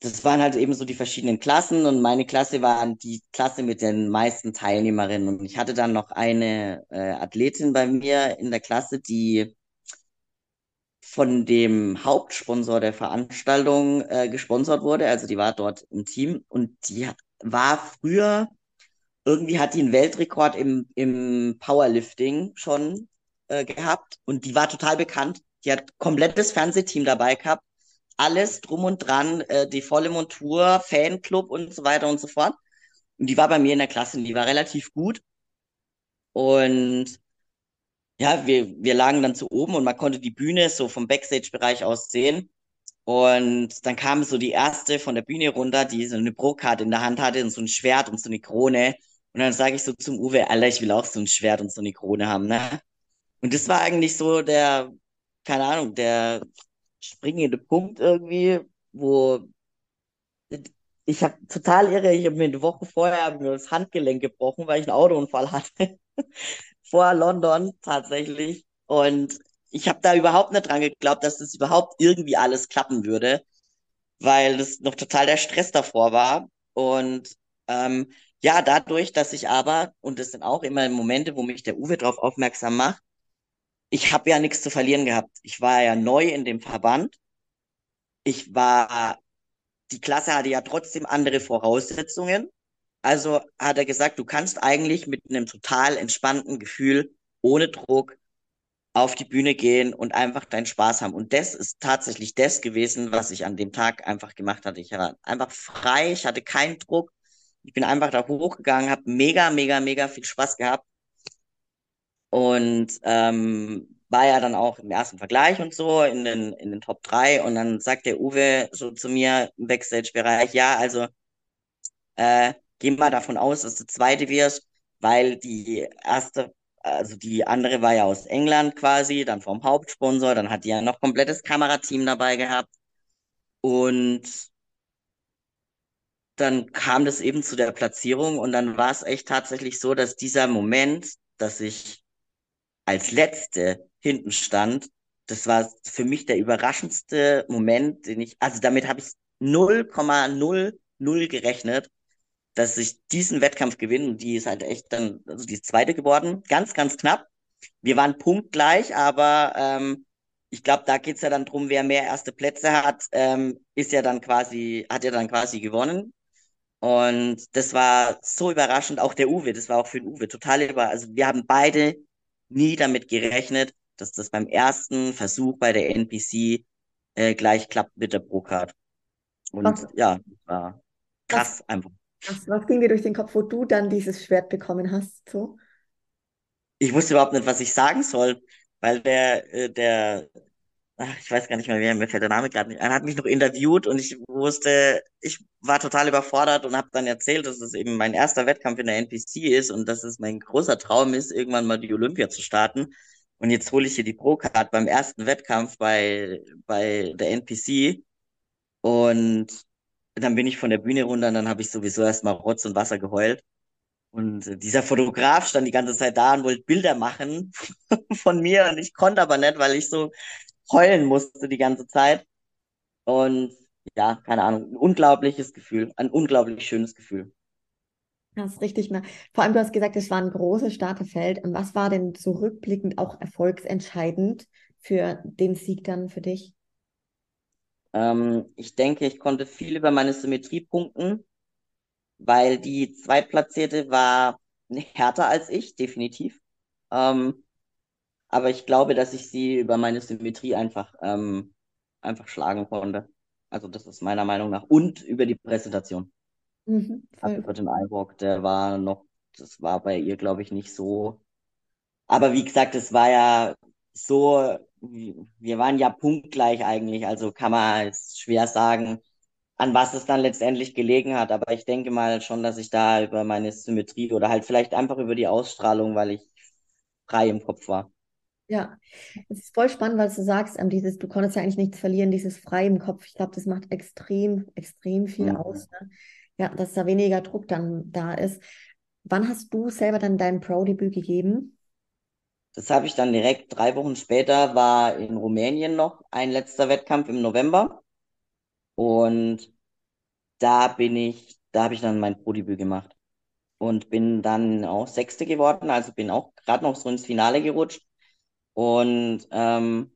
das waren halt eben so die verschiedenen Klassen und meine Klasse war die Klasse mit den meisten Teilnehmerinnen und ich hatte dann noch eine äh, Athletin bei mir in der Klasse, die von dem Hauptsponsor der Veranstaltung äh, gesponsert wurde, also die war dort im Team und die war früher, irgendwie hat die einen Weltrekord im, im Powerlifting schon äh, gehabt und die war total bekannt. Die hat komplettes Fernsehteam dabei gehabt alles drum und dran, äh, die volle Montur, Fanclub und so weiter und so fort. Und die war bei mir in der Klasse und die war relativ gut. Und ja, wir, wir lagen dann zu oben und man konnte die Bühne so vom Backstage-Bereich aus sehen. Und dann kam so die erste von der Bühne runter, die so eine Pro-Card in der Hand hatte und so ein Schwert und so eine Krone. Und dann sage ich so zum Uwe, Alter, ich will auch so ein Schwert und so eine Krone haben, ne? Und das war eigentlich so der, keine Ahnung, der springende Punkt irgendwie, wo ich habe total irre, ich habe mir eine Woche vorher mir das Handgelenk gebrochen, weil ich einen Autounfall hatte. Vor London tatsächlich. Und ich habe da überhaupt nicht dran geglaubt, dass das überhaupt irgendwie alles klappen würde, weil das noch total der Stress davor war. Und ähm, ja, dadurch, dass ich aber, und das sind auch immer Momente, wo mich der Uwe darauf aufmerksam macht, ich habe ja nichts zu verlieren gehabt. Ich war ja neu in dem Verband. Ich war, die Klasse hatte ja trotzdem andere Voraussetzungen. Also hat er gesagt, du kannst eigentlich mit einem total entspannten Gefühl, ohne Druck, auf die Bühne gehen und einfach deinen Spaß haben. Und das ist tatsächlich das gewesen, was ich an dem Tag einfach gemacht hatte. Ich war einfach frei, ich hatte keinen Druck. Ich bin einfach da hochgegangen, habe mega, mega, mega viel Spaß gehabt und ähm, war ja dann auch im ersten Vergleich und so in den, in den Top 3 und dann sagt der Uwe so zu mir im Backstage-Bereich, ja, also äh, geh mal davon aus, dass du Zweite wirst, weil die erste, also die andere war ja aus England quasi, dann vom Hauptsponsor, dann hat die ja noch komplettes Kamerateam dabei gehabt. Und dann kam das eben zu der Platzierung und dann war es echt tatsächlich so, dass dieser Moment, dass ich als Letzte hinten stand, das war für mich der überraschendste Moment, den ich, also damit habe ich 0,00 gerechnet, dass ich diesen Wettkampf gewinne und die ist halt echt dann, also die zweite geworden, ganz, ganz knapp. Wir waren punktgleich, aber ähm, ich glaube, da geht's ja dann drum, wer mehr erste Plätze hat, ähm, ist ja dann quasi, hat ja dann quasi gewonnen. Und das war so überraschend, auch der Uwe, das war auch für den Uwe total über, also wir haben beide nie damit gerechnet, dass das beim ersten Versuch bei der NPC äh, gleich klappt mit der Procard. Und was, ja, war krass was, einfach. Was, was ging dir durch den Kopf, wo du dann dieses Schwert bekommen hast? So? Ich wusste überhaupt nicht, was ich sagen soll, weil der, äh, der ach, ich weiß gar nicht mehr, wer, mir fällt der Name gerade nicht ein, hat mich noch interviewt und ich wusste, ich war total überfordert und habe dann erzählt, dass es eben mein erster Wettkampf in der NPC ist und dass es mein großer Traum ist, irgendwann mal die Olympia zu starten. Und jetzt hole ich hier die Pro-Card beim ersten Wettkampf bei, bei der NPC und dann bin ich von der Bühne runter und dann habe ich sowieso erstmal Rotz und Wasser geheult. Und dieser Fotograf stand die ganze Zeit da und wollte Bilder machen von mir und ich konnte aber nicht, weil ich so heulen musste die ganze Zeit. Und ja, keine Ahnung, ein unglaubliches Gefühl, ein unglaublich schönes Gefühl. Das ist richtig. Ne? Vor allem, du hast gesagt, es war ein großes Starterfeld. Und was war denn zurückblickend auch erfolgsentscheidend für den Sieg dann für dich? Ähm, ich denke, ich konnte viel über meine Symmetrie punkten, weil die Zweitplatzierte war härter als ich, definitiv. Ähm, aber ich glaube, dass ich sie über meine Symmetrie einfach, ähm, einfach schlagen konnte. Also das ist meiner Meinung nach. Und über die Präsentation. Mhm, Also voll. für den iWalk, der war noch, das war bei ihr, glaube ich, nicht so. Aber wie gesagt, es war ja so, wir waren ja punktgleich eigentlich, also kann man jetzt schwer sagen, an was es dann letztendlich gelegen hat. Aber ich denke mal schon, dass ich da über meine Symmetrie oder halt vielleicht einfach über die Ausstrahlung, weil ich frei im Kopf war. Ja, es ist voll spannend, was du sagst, ähm, dieses, du konntest ja eigentlich nichts verlieren, dieses frei im Kopf. Ich glaube, das macht extrem, extrem viel Mhm. aus. Ne? Ja, dass da weniger Druck dann da ist. Wann hast du selber dann dein Pro-Debüt gegeben? Das habe ich dann direkt drei Wochen später, war in Rumänien noch ein letzter Wettkampf im November. Und da bin ich, da habe ich dann mein Pro-Debüt gemacht. und bin dann auch Sechste geworden, also bin auch gerade noch so ins Finale gerutscht und ähm,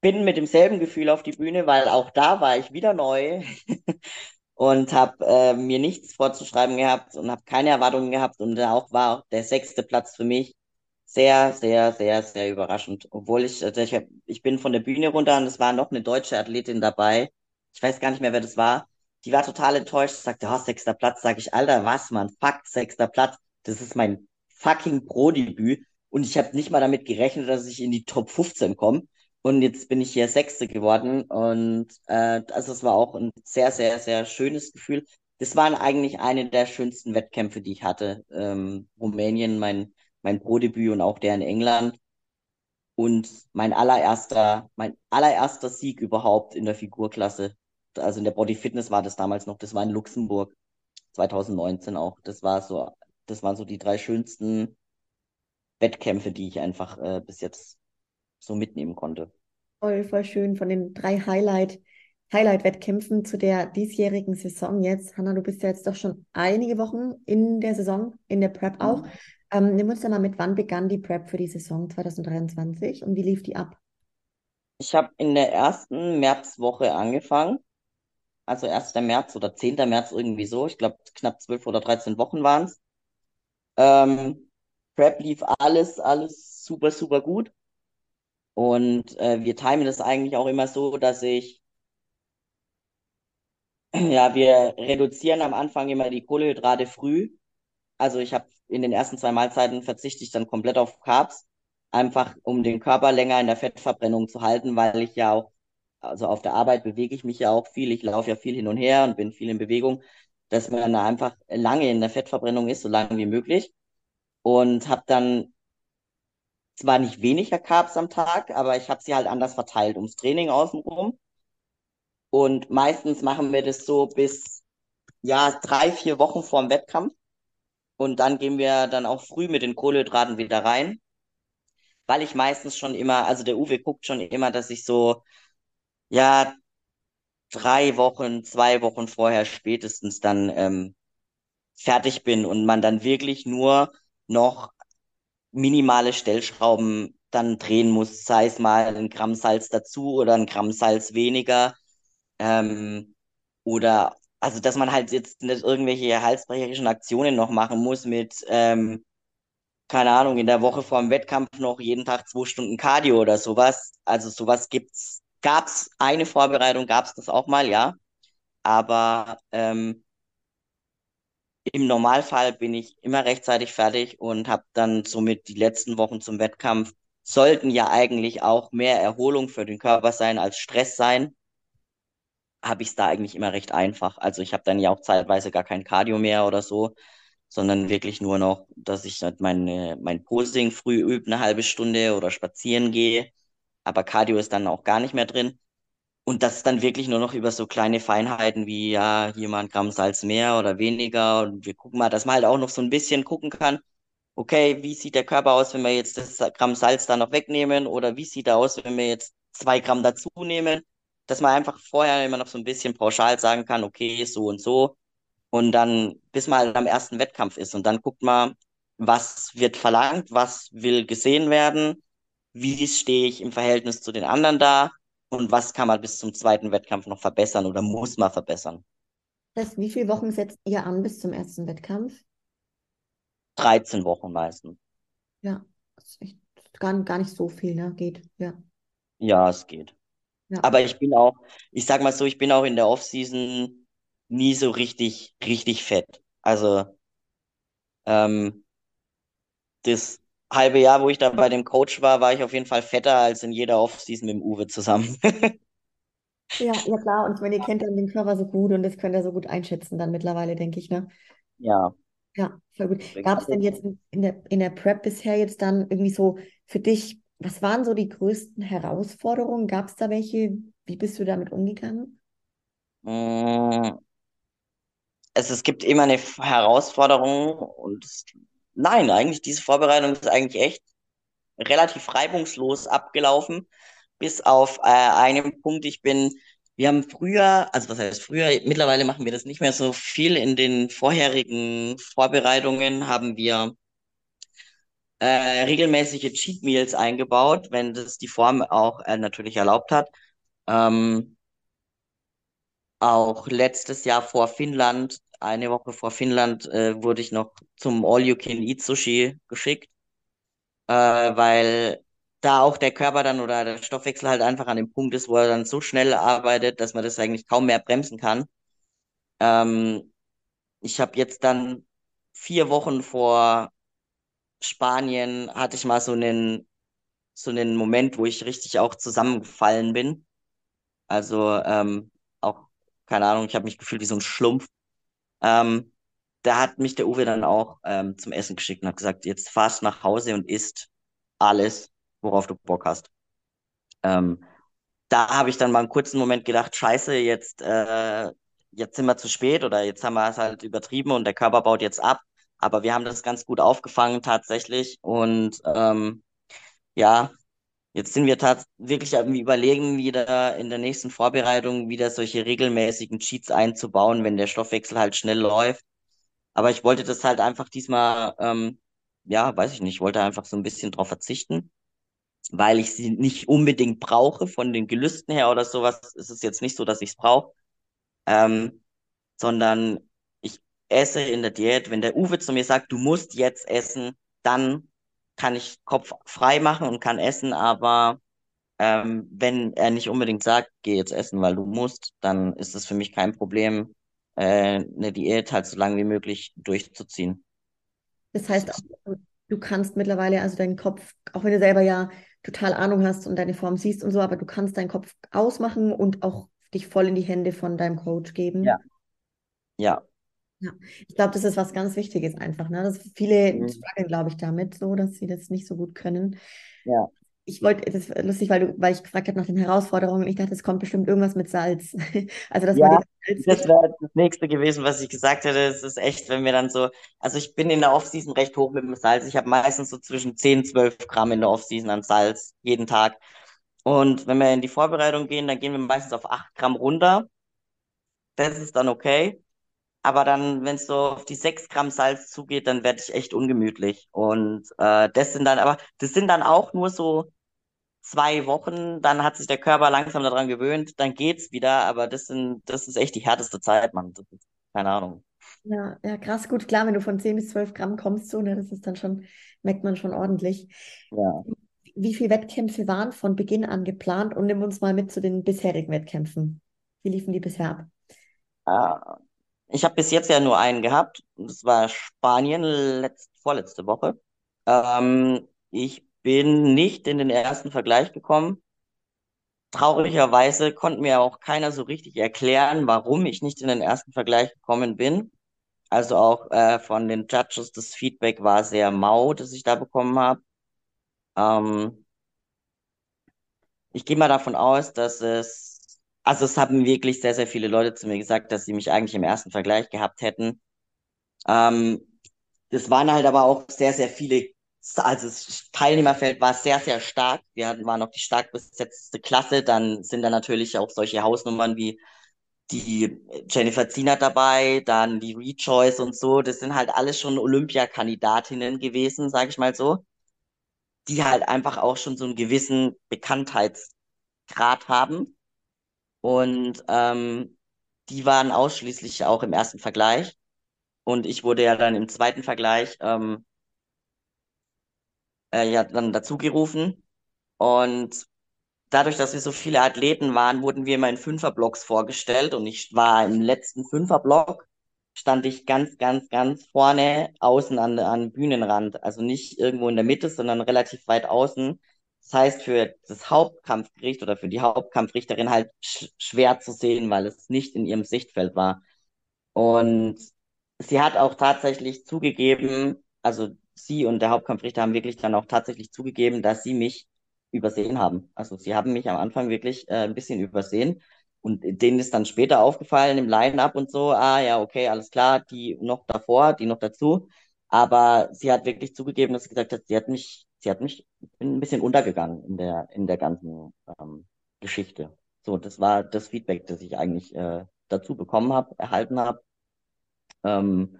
bin mit demselben Gefühl auf die Bühne, weil auch da war ich wieder neu und habe äh, mir nichts vorzuschreiben gehabt und habe keine Erwartungen gehabt und auch war der sechste Platz für mich sehr, sehr, sehr, sehr überraschend. Obwohl ich, also ich, ich bin von der Bühne runter und es war noch eine deutsche Athletin dabei. Ich weiß gar nicht mehr, wer das war. Die war total enttäuscht, sagte, oh, sechster Platz. Sag ich, Alter, was, Mann? Fuck, sechster Platz. Das ist mein fucking Pro-Debüt. Und ich habe nicht mal damit gerechnet, dass ich in die Top 15 komme. Und jetzt bin ich hier Sechste geworden. Und äh, also es war auch ein sehr, sehr, sehr schönes Gefühl. Das waren eigentlich eine der schönsten Wettkämpfe, die ich hatte. Ähm, Rumänien, mein mein Pro-Debüt und auch der in England. Und mein allererster, mein allererster Sieg überhaupt in der Figurklasse. Also in der Body Fitness war das damals noch, das war in Luxemburg, 2019 auch. Das war so, das waren so die drei schönsten Wettkämpfe, die ich einfach äh, bis jetzt so mitnehmen konnte. Voll, voll schön von den drei Highlight, Highlight-Wettkämpfen zu der diesjährigen Saison jetzt. Hanna, du bist ja jetzt doch schon einige Wochen in der Saison, in der Prep auch. Ähm, nimm uns da mal mit, wann begann die Prep für die Saison 2023 und wie lief die ab? Ich habe in der ersten Märzwoche angefangen, also 1. März oder 10. März irgendwie so. Ich glaube, knapp 12 oder 13 Wochen waren es. Ähm, Prep lief alles, alles super, super gut. Und äh, wir timen das eigentlich auch immer so, dass ich, ja, wir reduzieren am Anfang immer die Kohlenhydrate früh. Also ich habe in den ersten zwei Mahlzeiten verzichte ich dann komplett auf Carbs, einfach um den Körper länger in der Fettverbrennung zu halten, weil ich ja auch, also auf der Arbeit bewege ich mich ja auch viel, ich laufe ja viel hin und her und bin viel in Bewegung, dass man einfach lange in der Fettverbrennung ist, so lange wie möglich. Und habe dann zwar nicht weniger Carbs am Tag, aber ich habe sie halt anders verteilt ums Training außenrum. Und meistens machen wir das so bis, ja, drei, vier Wochen vor dem Wettkampf. Und dann gehen wir dann auch früh mit den Kohlenhydraten wieder rein, weil ich meistens schon immer, also der Uwe guckt schon immer, dass ich so, ja, drei Wochen, zwei Wochen vorher spätestens dann ähm, fertig bin und man dann wirklich nur noch minimale Stellschrauben dann drehen muss, sei es mal ein Gramm Salz dazu oder ein Gramm Salz weniger. Ähm, oder also, dass man halt jetzt nicht irgendwelche halsbrecherischen Aktionen noch machen muss mit, ähm, keine Ahnung, in der Woche vor dem Wettkampf noch jeden Tag zwei Stunden Cardio oder sowas. Also sowas gibt's, gab's eine Vorbereitung, gab's das auch mal, ja. Aber ähm, im Normalfall bin ich immer rechtzeitig fertig und habe dann somit die letzten Wochen zum Wettkampf sollten ja eigentlich auch mehr Erholung für den Körper sein als Stress sein habe ich es da eigentlich immer recht einfach. Also ich habe dann ja auch zeitweise gar kein Cardio mehr oder so, sondern wirklich nur noch, dass ich halt meine, mein Posing früh übe, eine halbe Stunde oder spazieren gehe. Aber Cardio ist dann auch gar nicht mehr drin. Und das dann wirklich nur noch über so kleine Feinheiten wie, ja, hier mal ein Gramm Salz mehr oder weniger. Und wir gucken mal, dass man halt auch noch so ein bisschen gucken kann, okay, wie sieht der Körper aus, wenn wir jetzt das Gramm Salz da noch wegnehmen? Oder wie sieht er aus, wenn wir jetzt zwei Gramm dazu nehmen? Dass man einfach vorher immer noch so ein bisschen pauschal sagen kann, okay, so und so. Und dann, bis man halt am ersten Wettkampf ist. Und dann guckt man, was wird verlangt, was will gesehen werden, wie stehe ich im Verhältnis zu den anderen da und was kann man bis zum zweiten Wettkampf noch verbessern oder muss man verbessern. Das heißt, wie viele Wochen setzt ihr an bis zum ersten Wettkampf? 13 Wochen meistens. Ja, das ist echt gar, gar nicht so viel, ne? Geht, ja. Ja, es geht. Ja. Aber ich bin auch, ich sag mal so, ich bin auch in der Offseason nie so richtig, richtig fett. Also ähm, das halbe Jahr, wo ich da bei dem Coach war, war ich auf jeden Fall fetter als in jeder Offseason mit dem Uwe zusammen. Ja, ja klar. Und ich meine, ihr kennt dann den Körper so gut und das könnt ihr so gut einschätzen dann mittlerweile, denke ich, ne? Ja. Ja, voll gut. Gab es denn jetzt in der, in der Prep bisher jetzt dann irgendwie so für dich, was waren so die größten Herausforderungen? Gab es da welche? Wie bist du damit umgegangen? Mm, Es, es gibt immer eine Herausforderung und es, nein, eigentlich diese Vorbereitung ist eigentlich echt relativ reibungslos abgelaufen, bis auf äh, einen Punkt. Ich bin, wir haben früher, also was heißt früher, mittlerweile machen wir das nicht mehr so viel. In den vorherigen Vorbereitungen haben wir äh, regelmäßige Cheat Meals eingebaut, wenn das die Form auch äh, natürlich erlaubt hat. Ähm, auch letztes Jahr vor Finnland, eine Woche vor Finnland, äh, wurde ich noch zum All-You-Can-Eat-Sushi geschickt, äh, weil da auch der Körper dann oder der Stoffwechsel halt einfach an dem Punkt ist, wo er dann so schnell arbeitet, dass man das eigentlich kaum mehr bremsen kann. Ähm, ich habe jetzt dann vier Wochen vor Spanien hatte ich mal so einen so einen Moment, wo ich richtig auch zusammengefallen bin. Also ähm, auch keine Ahnung, ich habe mich gefühlt wie so ein Schlumpf. Ähm, da hat mich der Uwe dann auch ähm, zum Essen geschickt und hat gesagt, jetzt fahrst nach Hause und isst alles, worauf du Bock hast. Ähm, da habe ich dann mal einen kurzen Moment gedacht, scheiße, jetzt, äh, jetzt sind wir zu spät oder jetzt haben wir es halt übertrieben und der Körper baut jetzt ab. Aber wir haben das ganz gut aufgefangen tatsächlich. Und ähm, ja, jetzt sind wir tats wirklich am Überlegen, wieder in der nächsten Vorbereitung wieder solche regelmäßigen Cheats einzubauen, wenn der Stoffwechsel halt schnell läuft. Aber ich wollte das halt einfach diesmal, ähm, ja, weiß ich nicht, wollte einfach so ein bisschen drauf verzichten weil ich sie nicht unbedingt brauche von den Gelüsten her oder sowas. ist Es jetzt nicht so, dass ich es brauche, ähm, sondern ich esse in der Diät. Wenn der Uwe zu mir sagt, du musst jetzt essen, dann kann ich Kopf frei machen und kann essen, aber ähm, wenn er nicht unbedingt sagt, geh jetzt essen, weil du musst, dann ist es für mich kein Problem, äh, eine Diät halt so lange wie möglich durchzuziehen. Das heißt, du kannst mittlerweile also deinen Kopf, auch wenn du selber ja total Ahnung hast und deine Form siehst und so, aber du kannst deinen Kopf ausmachen und auch dich voll in die Hände von deinem Coach geben. Ja. Ja. Ja, ich glaube, das ist was ganz Wichtiges einfach. Ne? Das viele Mhm. strugglen, glaube ich, damit so, dass sie das nicht so gut können. Ja. Ich wollte, das ist lustig, weil du, weil ich gefragt habe nach den Herausforderungen. Ich dachte, es kommt bestimmt irgendwas mit Salz. Also, dass man Ja, den Salz das wäre das nächste gewesen, was ich gesagt hätte. Es ist echt, wenn wir dann so, also ich bin in der Offseason recht hoch mit dem Salz. Ich habe meistens so zwischen 10, 12 Gramm in der Offseason an Salz jeden Tag. Und wenn wir in die Vorbereitung gehen, dann gehen wir meistens auf 8 Gramm runter. Das ist dann okay. Aber dann, wenn es so auf die 6 Gramm Salz zugeht, dann werde ich echt ungemütlich. Und äh, das sind dann, aber das sind dann auch nur so zwei Wochen, dann hat sich der Körper langsam daran gewöhnt, dann geht's wieder, aber das sind, das ist echt die härteste Zeit, Mann. Ist, keine Ahnung. Ja, ja, krass, gut, klar, wenn du von 10 bis 12 Gramm kommst, so, ne, das ist dann schon, merkt man schon ordentlich. Ja. Wie viele Wettkämpfe waren von Beginn an geplant und nimm uns mal mit zu den bisherigen Wettkämpfen. Wie liefen die bisher ab? Ah, ich habe bis jetzt ja nur einen gehabt. Das war Spanien letzt, vorletzte Woche. Ähm, ich bin nicht in den ersten Vergleich gekommen. Traurigerweise konnte mir auch keiner so richtig erklären, warum ich nicht in den ersten Vergleich gekommen bin. Also auch äh, von den Judges, das Feedback war sehr mau, das ich da bekommen habe. Ähm, ich gehe mal davon aus, dass es, also es haben wirklich sehr, sehr viele Leute zu mir gesagt, dass sie mich eigentlich im ersten Vergleich gehabt hätten. Ähm, das waren halt aber auch sehr, sehr viele, also das Teilnehmerfeld war sehr, sehr stark. Wir hatten, waren noch die stark besetzte Klasse. Dann sind da natürlich auch solche Hausnummern wie die Jennifer Zienert dabei, dann die Rejoice und so. Das sind halt alles schon Olympiakandidatinnen gewesen, sage ich mal so, die halt einfach auch schon so einen gewissen Bekanntheitsgrad haben. Und ähm, die waren ausschließlich auch im ersten Vergleich. Und ich wurde ja dann im zweiten Vergleich ähm, äh, ja dann dazugerufen. Und dadurch, dass wir so viele Athleten waren, wurden wir immer in Fünferblocks vorgestellt und ich war im letzten Fünferblock, stand ich ganz, ganz, ganz vorne außen an, an Bühnenrand. Also nicht irgendwo in der Mitte, sondern relativ weit außen. Das heißt, für das Hauptkampfgericht oder für die Hauptkampfrichterin halt sch schwer zu sehen, weil es nicht in ihrem Sichtfeld war. Und sie hat auch tatsächlich zugegeben, also sie und der Hauptkampfrichter haben wirklich dann auch tatsächlich zugegeben, dass sie mich übersehen haben. Also sie haben mich am Anfang wirklich äh, ein bisschen übersehen und denen ist dann später aufgefallen im Line-up und so, ah ja, okay, alles klar, die noch davor, die noch dazu. Aber sie hat wirklich zugegeben, dass sie gesagt hat, sie hat mich, sie hat mich ein bisschen untergegangen in der, in der ganzen ähm, Geschichte. So, das war das Feedback, das ich eigentlich äh, dazu bekommen habe, erhalten habe. Ähm,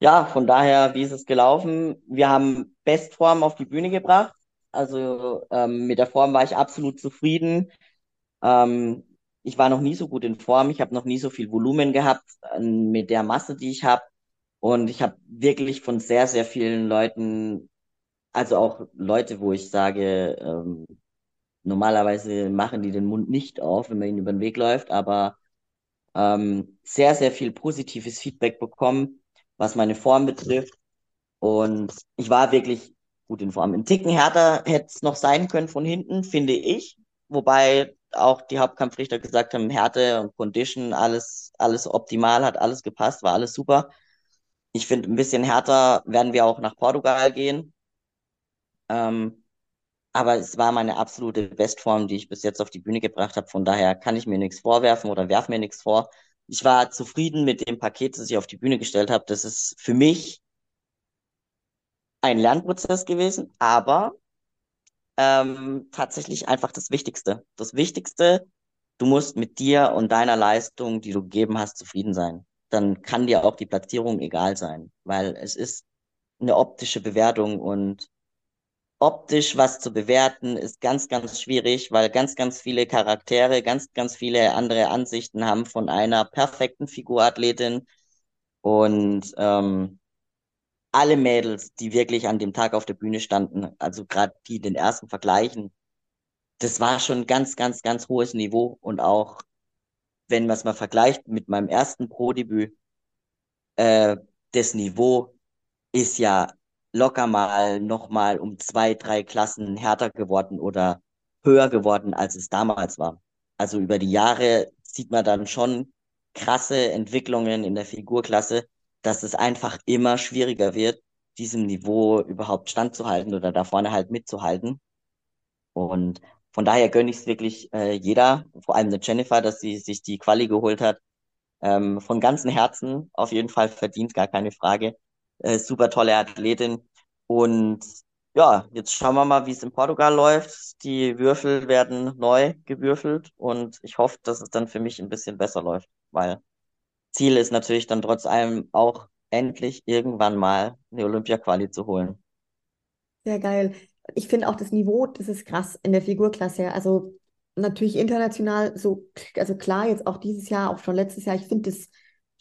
ja, von daher, wie ist es gelaufen? Wir haben Bestform auf die Bühne gebracht. Also ähm, mit der Form war ich absolut zufrieden. Ähm, ich war noch nie so gut in Form. Ich habe noch nie so viel Volumen gehabt äh, mit der Masse, die ich habe. Und ich habe wirklich von sehr, sehr vielen Leuten, also auch Leute, wo ich sage, ähm, normalerweise machen die den Mund nicht auf, wenn man ihnen über den Weg läuft, aber ähm, sehr, sehr viel positives Feedback bekommen, was meine Form betrifft. Und ich war wirklich gut in Form. Ein Ticken härter hätte es noch sein können von hinten, finde ich. Wobei auch die Hauptkampfrichter gesagt haben, Härte und Condition, alles, alles optimal, hat alles gepasst, war alles super. Ich finde, ein bisschen härter werden wir auch nach Portugal gehen. Ähm, aber es war meine absolute Bestform, die ich bis jetzt auf die Bühne gebracht habe. Von daher kann ich mir nichts vorwerfen oder werf mir nichts vor. Ich war zufrieden mit dem Paket, das ich auf die Bühne gestellt habe. Das ist für mich ein Lernprozess gewesen, aber ähm, tatsächlich einfach das Wichtigste. Das Wichtigste, du musst mit dir und deiner Leistung, die du gegeben hast, zufrieden sein. Dann kann dir auch die Platzierung egal sein, weil es ist eine optische Bewertung und optisch was zu bewerten ist ganz, ganz schwierig, weil ganz, ganz viele Charaktere, ganz, ganz viele andere Ansichten haben von einer perfekten Figurathletin und ähm, alle Mädels, die wirklich an dem Tag auf der Bühne standen, also gerade die den ersten vergleichen, das war schon ganz, ganz, ganz hohes Niveau. Und auch wenn man es mal vergleicht mit meinem ersten Pro-Debüt, äh, das Niveau ist ja locker mal nochmal um zwei, drei Klassen härter geworden oder höher geworden, als es damals war. Also über die Jahre sieht man dann schon krasse Entwicklungen in der Figurklasse, dass es einfach immer schwieriger wird, diesem Niveau überhaupt standzuhalten oder da vorne halt mitzuhalten. Und von daher gönne ich es wirklich äh, jeder, vor allem der Jennifer, dass sie sich die Quali geholt hat. Ähm, von ganzem Herzen auf jeden Fall verdient, gar keine Frage. Äh, super tolle Athletin. Und ja, jetzt schauen wir mal, wie es in Portugal läuft. Die Würfel werden neu gewürfelt und ich hoffe, dass es dann für mich ein bisschen besser läuft, weil Ziel ist natürlich dann trotz allem auch endlich irgendwann mal eine Olympia-Quali zu holen. Sehr geil. Ich finde auch das Niveau, das ist krass in der Figurklasse. Also natürlich international so, also klar, jetzt auch dieses Jahr, auch schon letztes Jahr, ich finde, das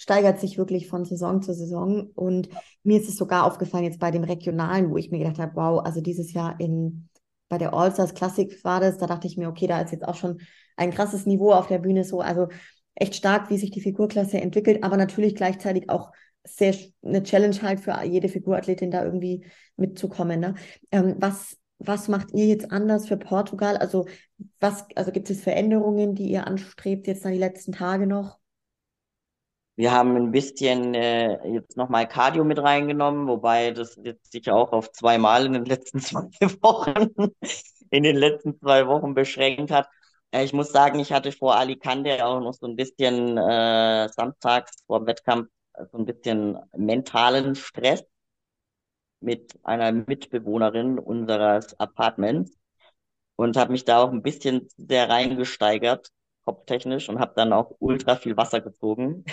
steigert sich wirklich von Saison zu Saison. Und mir ist es sogar aufgefallen jetzt bei dem Regionalen, wo ich mir gedacht habe, wow, also dieses Jahr in, bei der All-Stars Classic war das, da dachte ich mir, okay, da ist jetzt auch schon ein krasses Niveau auf der Bühne so. Also echt stark, wie sich die Figurklasse entwickelt, aber natürlich gleichzeitig auch sehr eine Challenge halt für jede Figurathletin da irgendwie mitzukommen. Ne? Ähm, was, was macht ihr jetzt anders für Portugal? Also was, also gibt es Veränderungen, die ihr anstrebt jetzt dann die letzten Tage noch? Wir haben ein bisschen äh, jetzt nochmal Cardio mit reingenommen, wobei das jetzt sich auch auf zweimal in den letzten zwei Wochen, in den letzten zwei Wochen beschränkt hat. Äh, ich muss sagen, ich hatte vor Alicante auch noch so ein bisschen äh, samstags vor dem Wettkampf so ein bisschen mentalen Stress mit einer Mitbewohnerin unseres Apartments und habe mich da auch ein bisschen sehr reingesteigert kopftechnisch und habe dann auch ultra viel Wasser gezogen.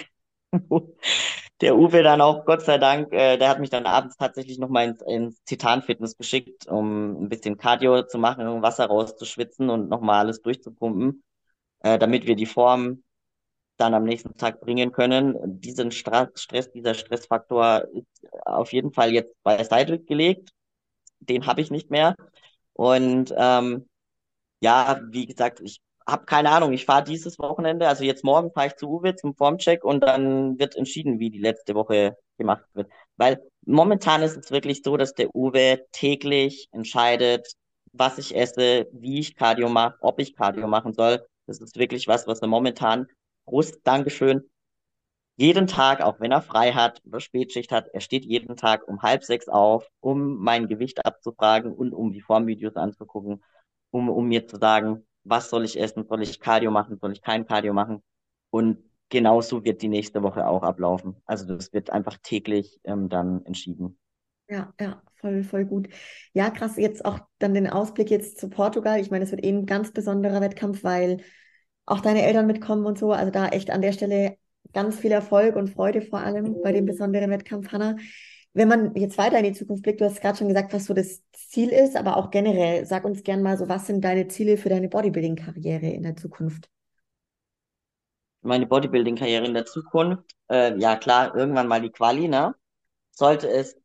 der Uwe dann auch, Gott sei Dank, äh, der hat mich dann abends tatsächlich nochmal ins, ins Titan-Fitness geschickt, um ein bisschen Cardio zu machen, um Wasser rauszuschwitzen und nochmal alles durchzupumpen, äh, damit wir die Form dann am nächsten Tag bringen können. Diesen Stra Stress, dieser Stressfaktor ist auf jeden Fall jetzt beiseite gelegt. Den habe ich nicht mehr. Und ähm, ja, wie gesagt, ich habe keine Ahnung. Ich fahre dieses Wochenende, also jetzt morgen fahre ich zu Uwe zum Formcheck und dann wird entschieden, wie die letzte Woche gemacht wird. Weil momentan ist es wirklich so, dass der Uwe täglich entscheidet, was ich esse, wie ich Cardio mache, ob ich Cardio machen soll. Das ist wirklich was, was er momentan, groß Dankeschön, jeden Tag, auch wenn er frei hat oder Spätschicht hat, er steht jeden Tag um halb sechs auf, um mein Gewicht abzufragen und um die Formvideos anzugucken, um, um mir zu sagen, was soll ich essen, soll ich Cardio machen, soll ich kein Cardio machen. Und genauso wird die nächste Woche auch ablaufen. Also das wird einfach täglich ähm, dann entschieden. Ja, ja, voll, voll gut. Ja, krass, jetzt auch dann den Ausblick jetzt zu Portugal. Ich meine, es wird eh ein ganz besonderer Wettkampf, weil auch deine Eltern mitkommen und so. Also da echt an der Stelle ganz viel Erfolg und Freude vor allem bei dem besonderen Wettkampf, Hanna. Wenn man jetzt weiter in die Zukunft blickt, du hast gerade schon gesagt, was so das Ziel ist, aber auch generell, sag uns gern mal so, was sind deine Ziele für deine Bodybuilding-Karriere in der Zukunft? Meine Bodybuilding-Karriere in der Zukunft, äh, ja klar, irgendwann mal die Quali, ne? Sollte es,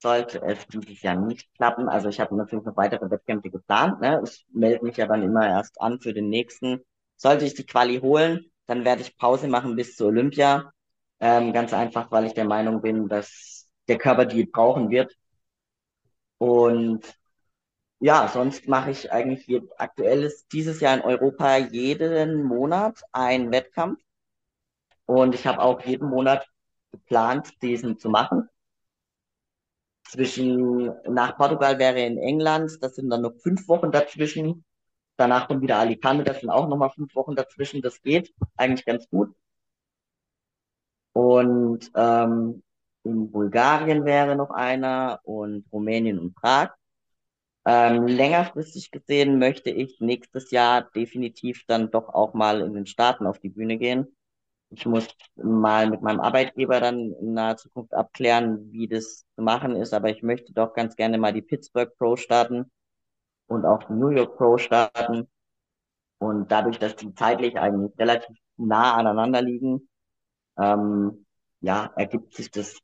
sollte es dieses Jahr nicht klappen, also ich habe natürlich noch weitere Wettkämpfe geplant, ne? Ich melde mich ja dann immer erst an für den nächsten. Sollte ich die Quali holen, dann werde ich Pause machen bis zur Olympia. Ähm, ganz einfach, weil ich der Meinung bin, dass der Körper die brauchen wird. Und ja, sonst mache ich eigentlich je, aktuell ist dieses Jahr in Europa jeden Monat ein Wettkampf. Und ich habe auch jeden Monat geplant, diesen zu machen. Zwischen, nach Portugal wäre in England, das sind dann noch fünf Wochen dazwischen. Danach kommt wieder Alicante, das sind auch nochmal fünf Wochen dazwischen. Das geht eigentlich ganz gut. Und ähm, in Bulgarien wäre noch einer und Rumänien und Prag. Ähm, längerfristig gesehen möchte ich nächstes Jahr definitiv dann doch auch mal in den Staaten auf die Bühne gehen. Ich muss mal mit meinem Arbeitgeber dann in naher Zukunft abklären, wie das zu machen ist, aber ich möchte doch ganz gerne mal die Pittsburgh Pro starten und auch die New York Pro starten. Und dadurch, dass die zeitlich eigentlich relativ nah aneinander liegen, ähm, ja, ergibt sich das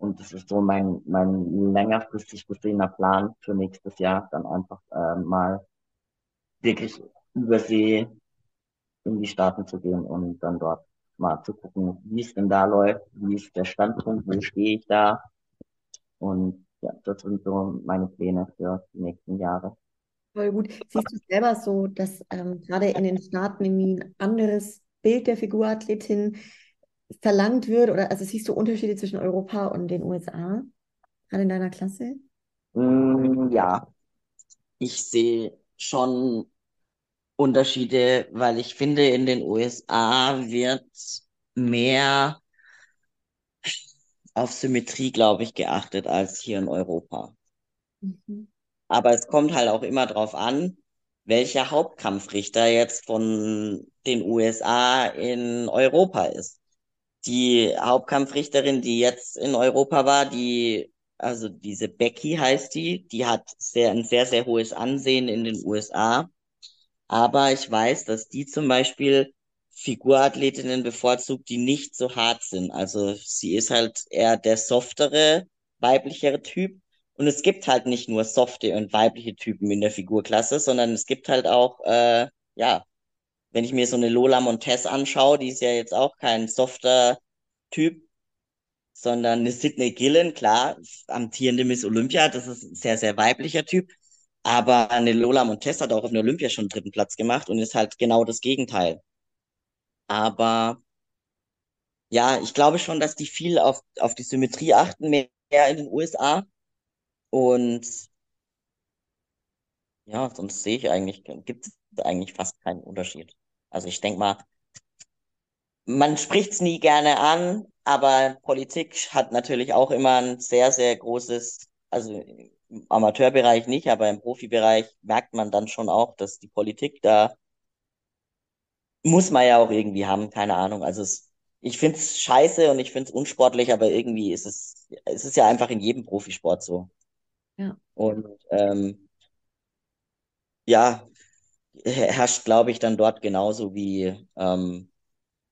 und das ist so mein, mein längerfristig gesehener Plan für nächstes Jahr, dann einfach äh, mal wirklich übersee in die Staaten zu gehen und dann dort mal zu gucken, wie es denn da läuft, wie ist der Standpunkt, wo stehe ich da. Und ja, das sind so meine Pläne für die nächsten Jahre. Voll gut. Siehst du selber so, dass ähm, gerade in den Staaten irgendwie ein anderes Bild der Figurathletin verlangt wird? Oder also siehst du Unterschiede zwischen Europa und den USA, gerade in deiner Klasse? Mm, ja, ich sehe schon Unterschiede, weil ich finde, in den USA wird mehr auf Symmetrie, glaube ich, geachtet als hier in Europa. Mhm. Aber es kommt halt auch immer drauf an, welcher Hauptkampfrichter jetzt von den USA in Europa ist die Hauptkampfrichterin, die jetzt in Europa war, die, also diese Becky heißt die, die hat sehr, ein sehr, sehr hohes Ansehen in den USA. Aber ich weiß, dass die zum Beispiel Figurathletinnen bevorzugt, die nicht so hart sind. Also sie ist halt eher der softere, weiblichere Typ. Und es gibt halt nicht nur softe und weibliche Typen in der Figurklasse, sondern es gibt halt auch, äh, ja, wenn ich mir so eine Lola Montez anschaue, die ist ja jetzt auch kein softer Typ, sondern eine Sydney Gillen, klar, amtierende Miss Olympia, das ist ein sehr, sehr weiblicher Typ. Aber eine Lola Montez hat auch auf der Olympia schon dritten Platz gemacht und ist halt genau das Gegenteil. Aber ja, ich glaube schon, dass die viel auf, auf die Symmetrie achten, mehr in den USA. Und ja, sonst sehe ich eigentlich, gibt es eigentlich fast keinen Unterschied. Also ich denke mal, man spricht es nie gerne an, aber Politik hat natürlich auch immer ein sehr, sehr großes, also im Amateurbereich nicht, aber im Profibereich merkt man dann schon auch, dass die Politik da muss man ja auch irgendwie haben, keine Ahnung. Also es, ich finde es scheiße und ich finde es unsportlich, aber irgendwie ist es, es ist ja einfach in jedem Profisport so. Ja. Und ähm, ja, herrscht, glaube ich, dann dort genauso wie, ähm,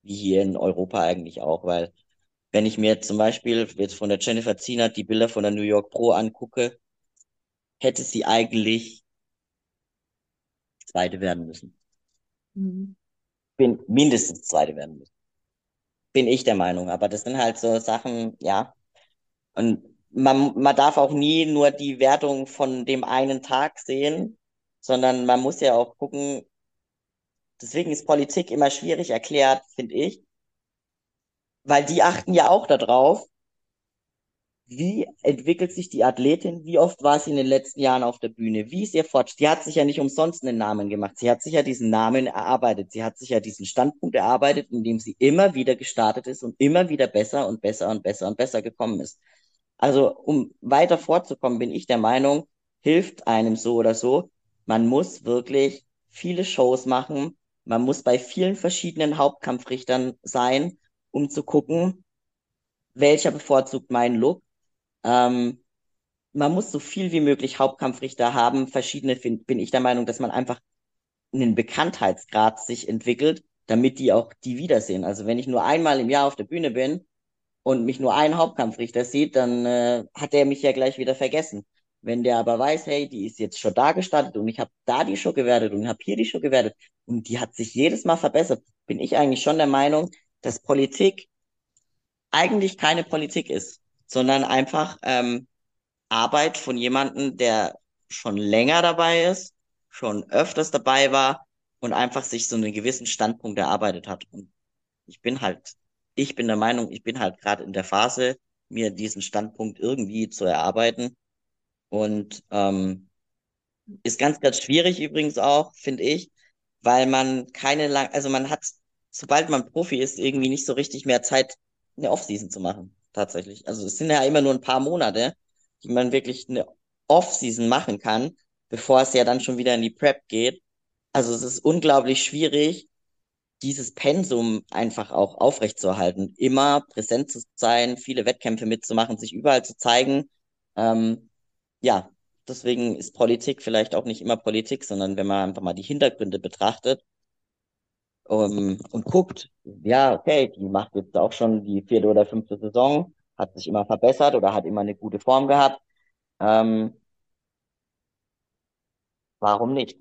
wie hier in Europa eigentlich auch, weil wenn ich mir zum Beispiel jetzt von der Jennifer Zienert die Bilder von der New York Pro angucke, hätte sie eigentlich Zweite werden müssen. Mhm. Bin mindestens Zweite werden müssen. Bin ich der Meinung. Aber das sind halt so Sachen, ja. Und man, man darf auch nie nur die Wertung von dem einen Tag sehen, sondern man muss ja auch gucken, deswegen ist Politik immer schwierig erklärt, finde ich, weil die achten ja auch darauf, wie entwickelt sich die Athletin, wie oft war sie in den letzten Jahren auf der Bühne, wie ist ihr Fortschritt. Die hat sich ja nicht umsonst einen Namen gemacht, sie hat sich ja diesen Namen erarbeitet, sie hat sich ja diesen Standpunkt erarbeitet, indem sie immer wieder gestartet ist und immer wieder besser und besser und besser und besser gekommen ist. Also um weiter vorzukommen, bin ich der Meinung, hilft einem so oder so. Man muss wirklich viele Shows machen, man muss bei vielen verschiedenen Hauptkampfrichtern sein, um zu gucken, welcher bevorzugt meinen Look. Ähm, man muss so viel wie möglich Hauptkampfrichter haben. Verschiedene find, bin ich der Meinung, dass man einfach einen Bekanntheitsgrad sich entwickelt, damit die auch die wiedersehen. Also wenn ich nur einmal im Jahr auf der Bühne bin und mich nur ein Hauptkampfrichter sieht, dann äh, hat der mich ja gleich wieder vergessen. Wenn der aber weiß, hey, die ist jetzt schon da gestartet und ich habe da die Show gewertet und habe hier die Show gewertet und die hat sich jedes Mal verbessert, bin ich eigentlich schon der Meinung, dass Politik eigentlich keine Politik ist, sondern einfach ähm, Arbeit von jemandem, der schon länger dabei ist, schon öfters dabei war und einfach sich so einen gewissen Standpunkt erarbeitet hat. Und ich bin halt, ich bin der Meinung, ich bin halt gerade in der Phase, mir diesen Standpunkt irgendwie zu erarbeiten. Und ähm, ist ganz, ganz schwierig übrigens auch, finde ich, weil man keine lang, also man hat, sobald man Profi ist, irgendwie nicht so richtig mehr Zeit, eine Offseason zu machen, tatsächlich. Also es sind ja immer nur ein paar Monate, die man wirklich eine Offseason machen kann, bevor es ja dann schon wieder in die Prep geht. Also es ist unglaublich schwierig, dieses Pensum einfach auch aufrechtzuerhalten, immer präsent zu sein, viele Wettkämpfe mitzumachen, sich überall zu zeigen. Ähm, ja, deswegen ist Politik vielleicht auch nicht immer Politik, sondern wenn man einfach mal die Hintergründe betrachtet um, und guckt, ja, okay, die macht jetzt auch schon die vierte oder fünfte Saison, hat sich immer verbessert oder hat immer eine gute Form gehabt. Ähm, warum nicht?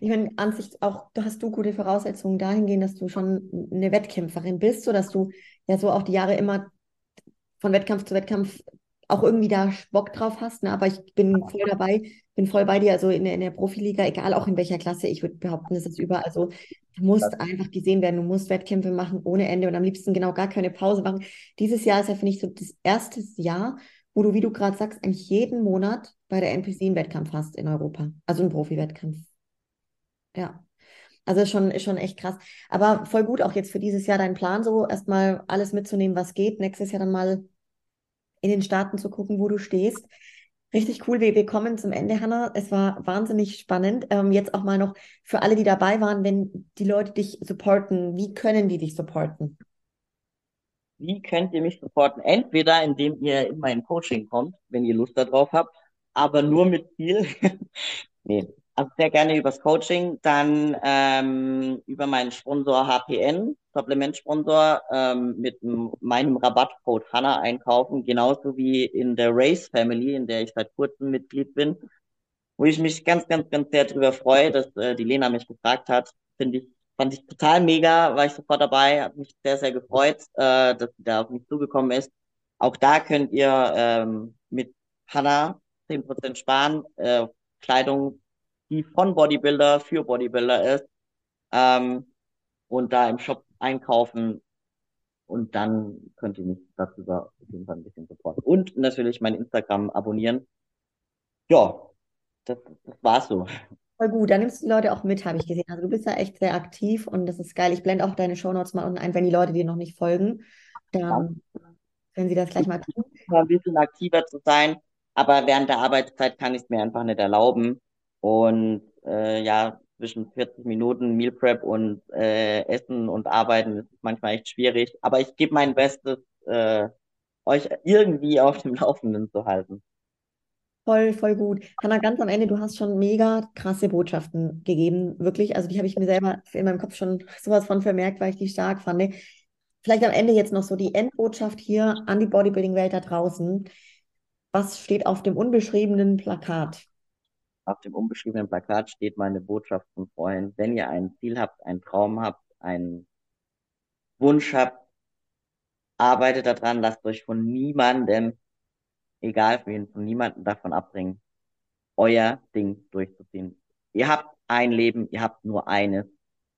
Ich meine, an sich auch, du hast du gute Voraussetzungen dahingehend, dass du schon eine Wettkämpferin bist, so dass du ja so auch die Jahre immer von Wettkampf zu Wettkampf auch irgendwie da Bock drauf hast. Ne? Aber ich bin voll dabei, bin voll bei dir, also in der, in der Profiliga, egal auch in welcher Klasse, ich würde behaupten, das ist überall so. Du musst einfach gesehen werden, du musst Wettkämpfe machen ohne Ende und am liebsten genau gar keine Pause machen. Dieses Jahr ist ja, finde ich, so das erste Jahr, wo du, wie du gerade sagst, eigentlich jeden Monat bei der NPC einen Wettkampf hast in Europa. Also einen Profi-Wettkampf. Ja. Also schon, schon echt krass. Aber voll gut auch jetzt für dieses Jahr dein Plan, so erstmal alles mitzunehmen, was geht. Nächstes Jahr dann mal in den Staaten zu gucken, wo du stehst. Richtig cool. Wir, wir kommen zum Ende, Hanna. Es war wahnsinnig spannend. Ähm, jetzt auch mal noch für alle, die dabei waren, wenn die Leute dich supporten, wie können die dich supporten? Wie könnt ihr mich supporten? Entweder indem ihr in mein Coaching kommt, wenn ihr Lust darauf habt, aber nur mit Ziel. nee, also sehr gerne übers Coaching, dann ähm, über meinen Sponsor HPN, Supplementsponsor, ähm, mit meinem Rabattcode HANNA einkaufen, genauso wie in der Race Family, in der ich seit kurzem Mitglied bin, wo ich mich ganz, ganz, ganz sehr darüber freue, dass äh, die Lena mich gefragt hat. Finde ich, fand ich total mega, war ich sofort dabei, hat mich sehr, sehr gefreut, äh, dass sie da auf mich zugekommen ist. Auch da könnt ihr ähm, mit HANNA 10% sparen, äh, Kleidung die von Bodybuilder für Bodybuilder ist ähm, und da im Shop einkaufen und dann könnt ihr mich darüber auf jeden Fall ein bisschen supporten. Und natürlich mein Instagram abonnieren. Ja, das, das war's so. Voll gut, da nimmst du die Leute auch mit, habe ich gesehen. Also du bist da echt sehr aktiv und das ist geil. Ich blende auch deine Shownotes mal unten ein, wenn die Leute dir noch nicht folgen. Dann können sie das gleich mal tun. Ein bisschen aktiver zu sein, aber während der Arbeitszeit kann ich es mir einfach nicht erlauben. Und äh, ja, zwischen 40 Minuten Meal Prep und äh, Essen und Arbeiten ist manchmal echt schwierig. Aber ich gebe mein Bestes, äh, euch irgendwie auf dem Laufenden zu halten. Voll, voll gut. Hanna, ganz am Ende, du hast schon mega krasse Botschaften gegeben, wirklich. Also die habe ich mir selber in meinem Kopf schon sowas von vermerkt, weil ich die stark fand. Vielleicht am Ende jetzt noch so die Endbotschaft hier an die Bodybuilding-Welt da draußen. Was steht auf dem unbeschriebenen Plakat? Auf dem unbeschriebenen Plakat steht meine Botschaft von vorhin. Wenn ihr ein Ziel habt, einen Traum habt, einen Wunsch habt, arbeitet daran, lasst euch von niemandem egal für wen, von niemandem davon abbringen, euer Ding durchzuziehen. Ihr habt ein Leben, ihr habt nur eines.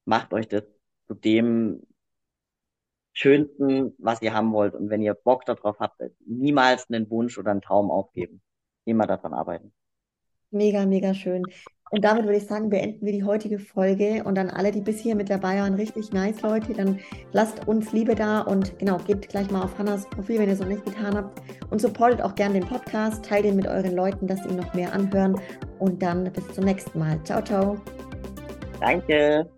Macht euch das zu dem Schönsten, was ihr haben wollt. Und wenn ihr Bock darauf habt, niemals einen Wunsch oder einen Traum aufgeben. Immer daran arbeiten. Mega, mega schön. Und damit würde ich sagen, beenden wir die heutige Folge. Und an alle, die bis hier mit dabei waren, richtig nice, Leute. Dann lasst uns Liebe da und genau, geht gleich mal auf Hannas Profil, wenn ihr es noch nicht getan habt. Und supportet auch gerne den Podcast. Teilt ihn mit euren Leuten, dass sie ihn noch mehr anhören. Und dann bis zum nächsten Mal. Ciao, ciao. Danke.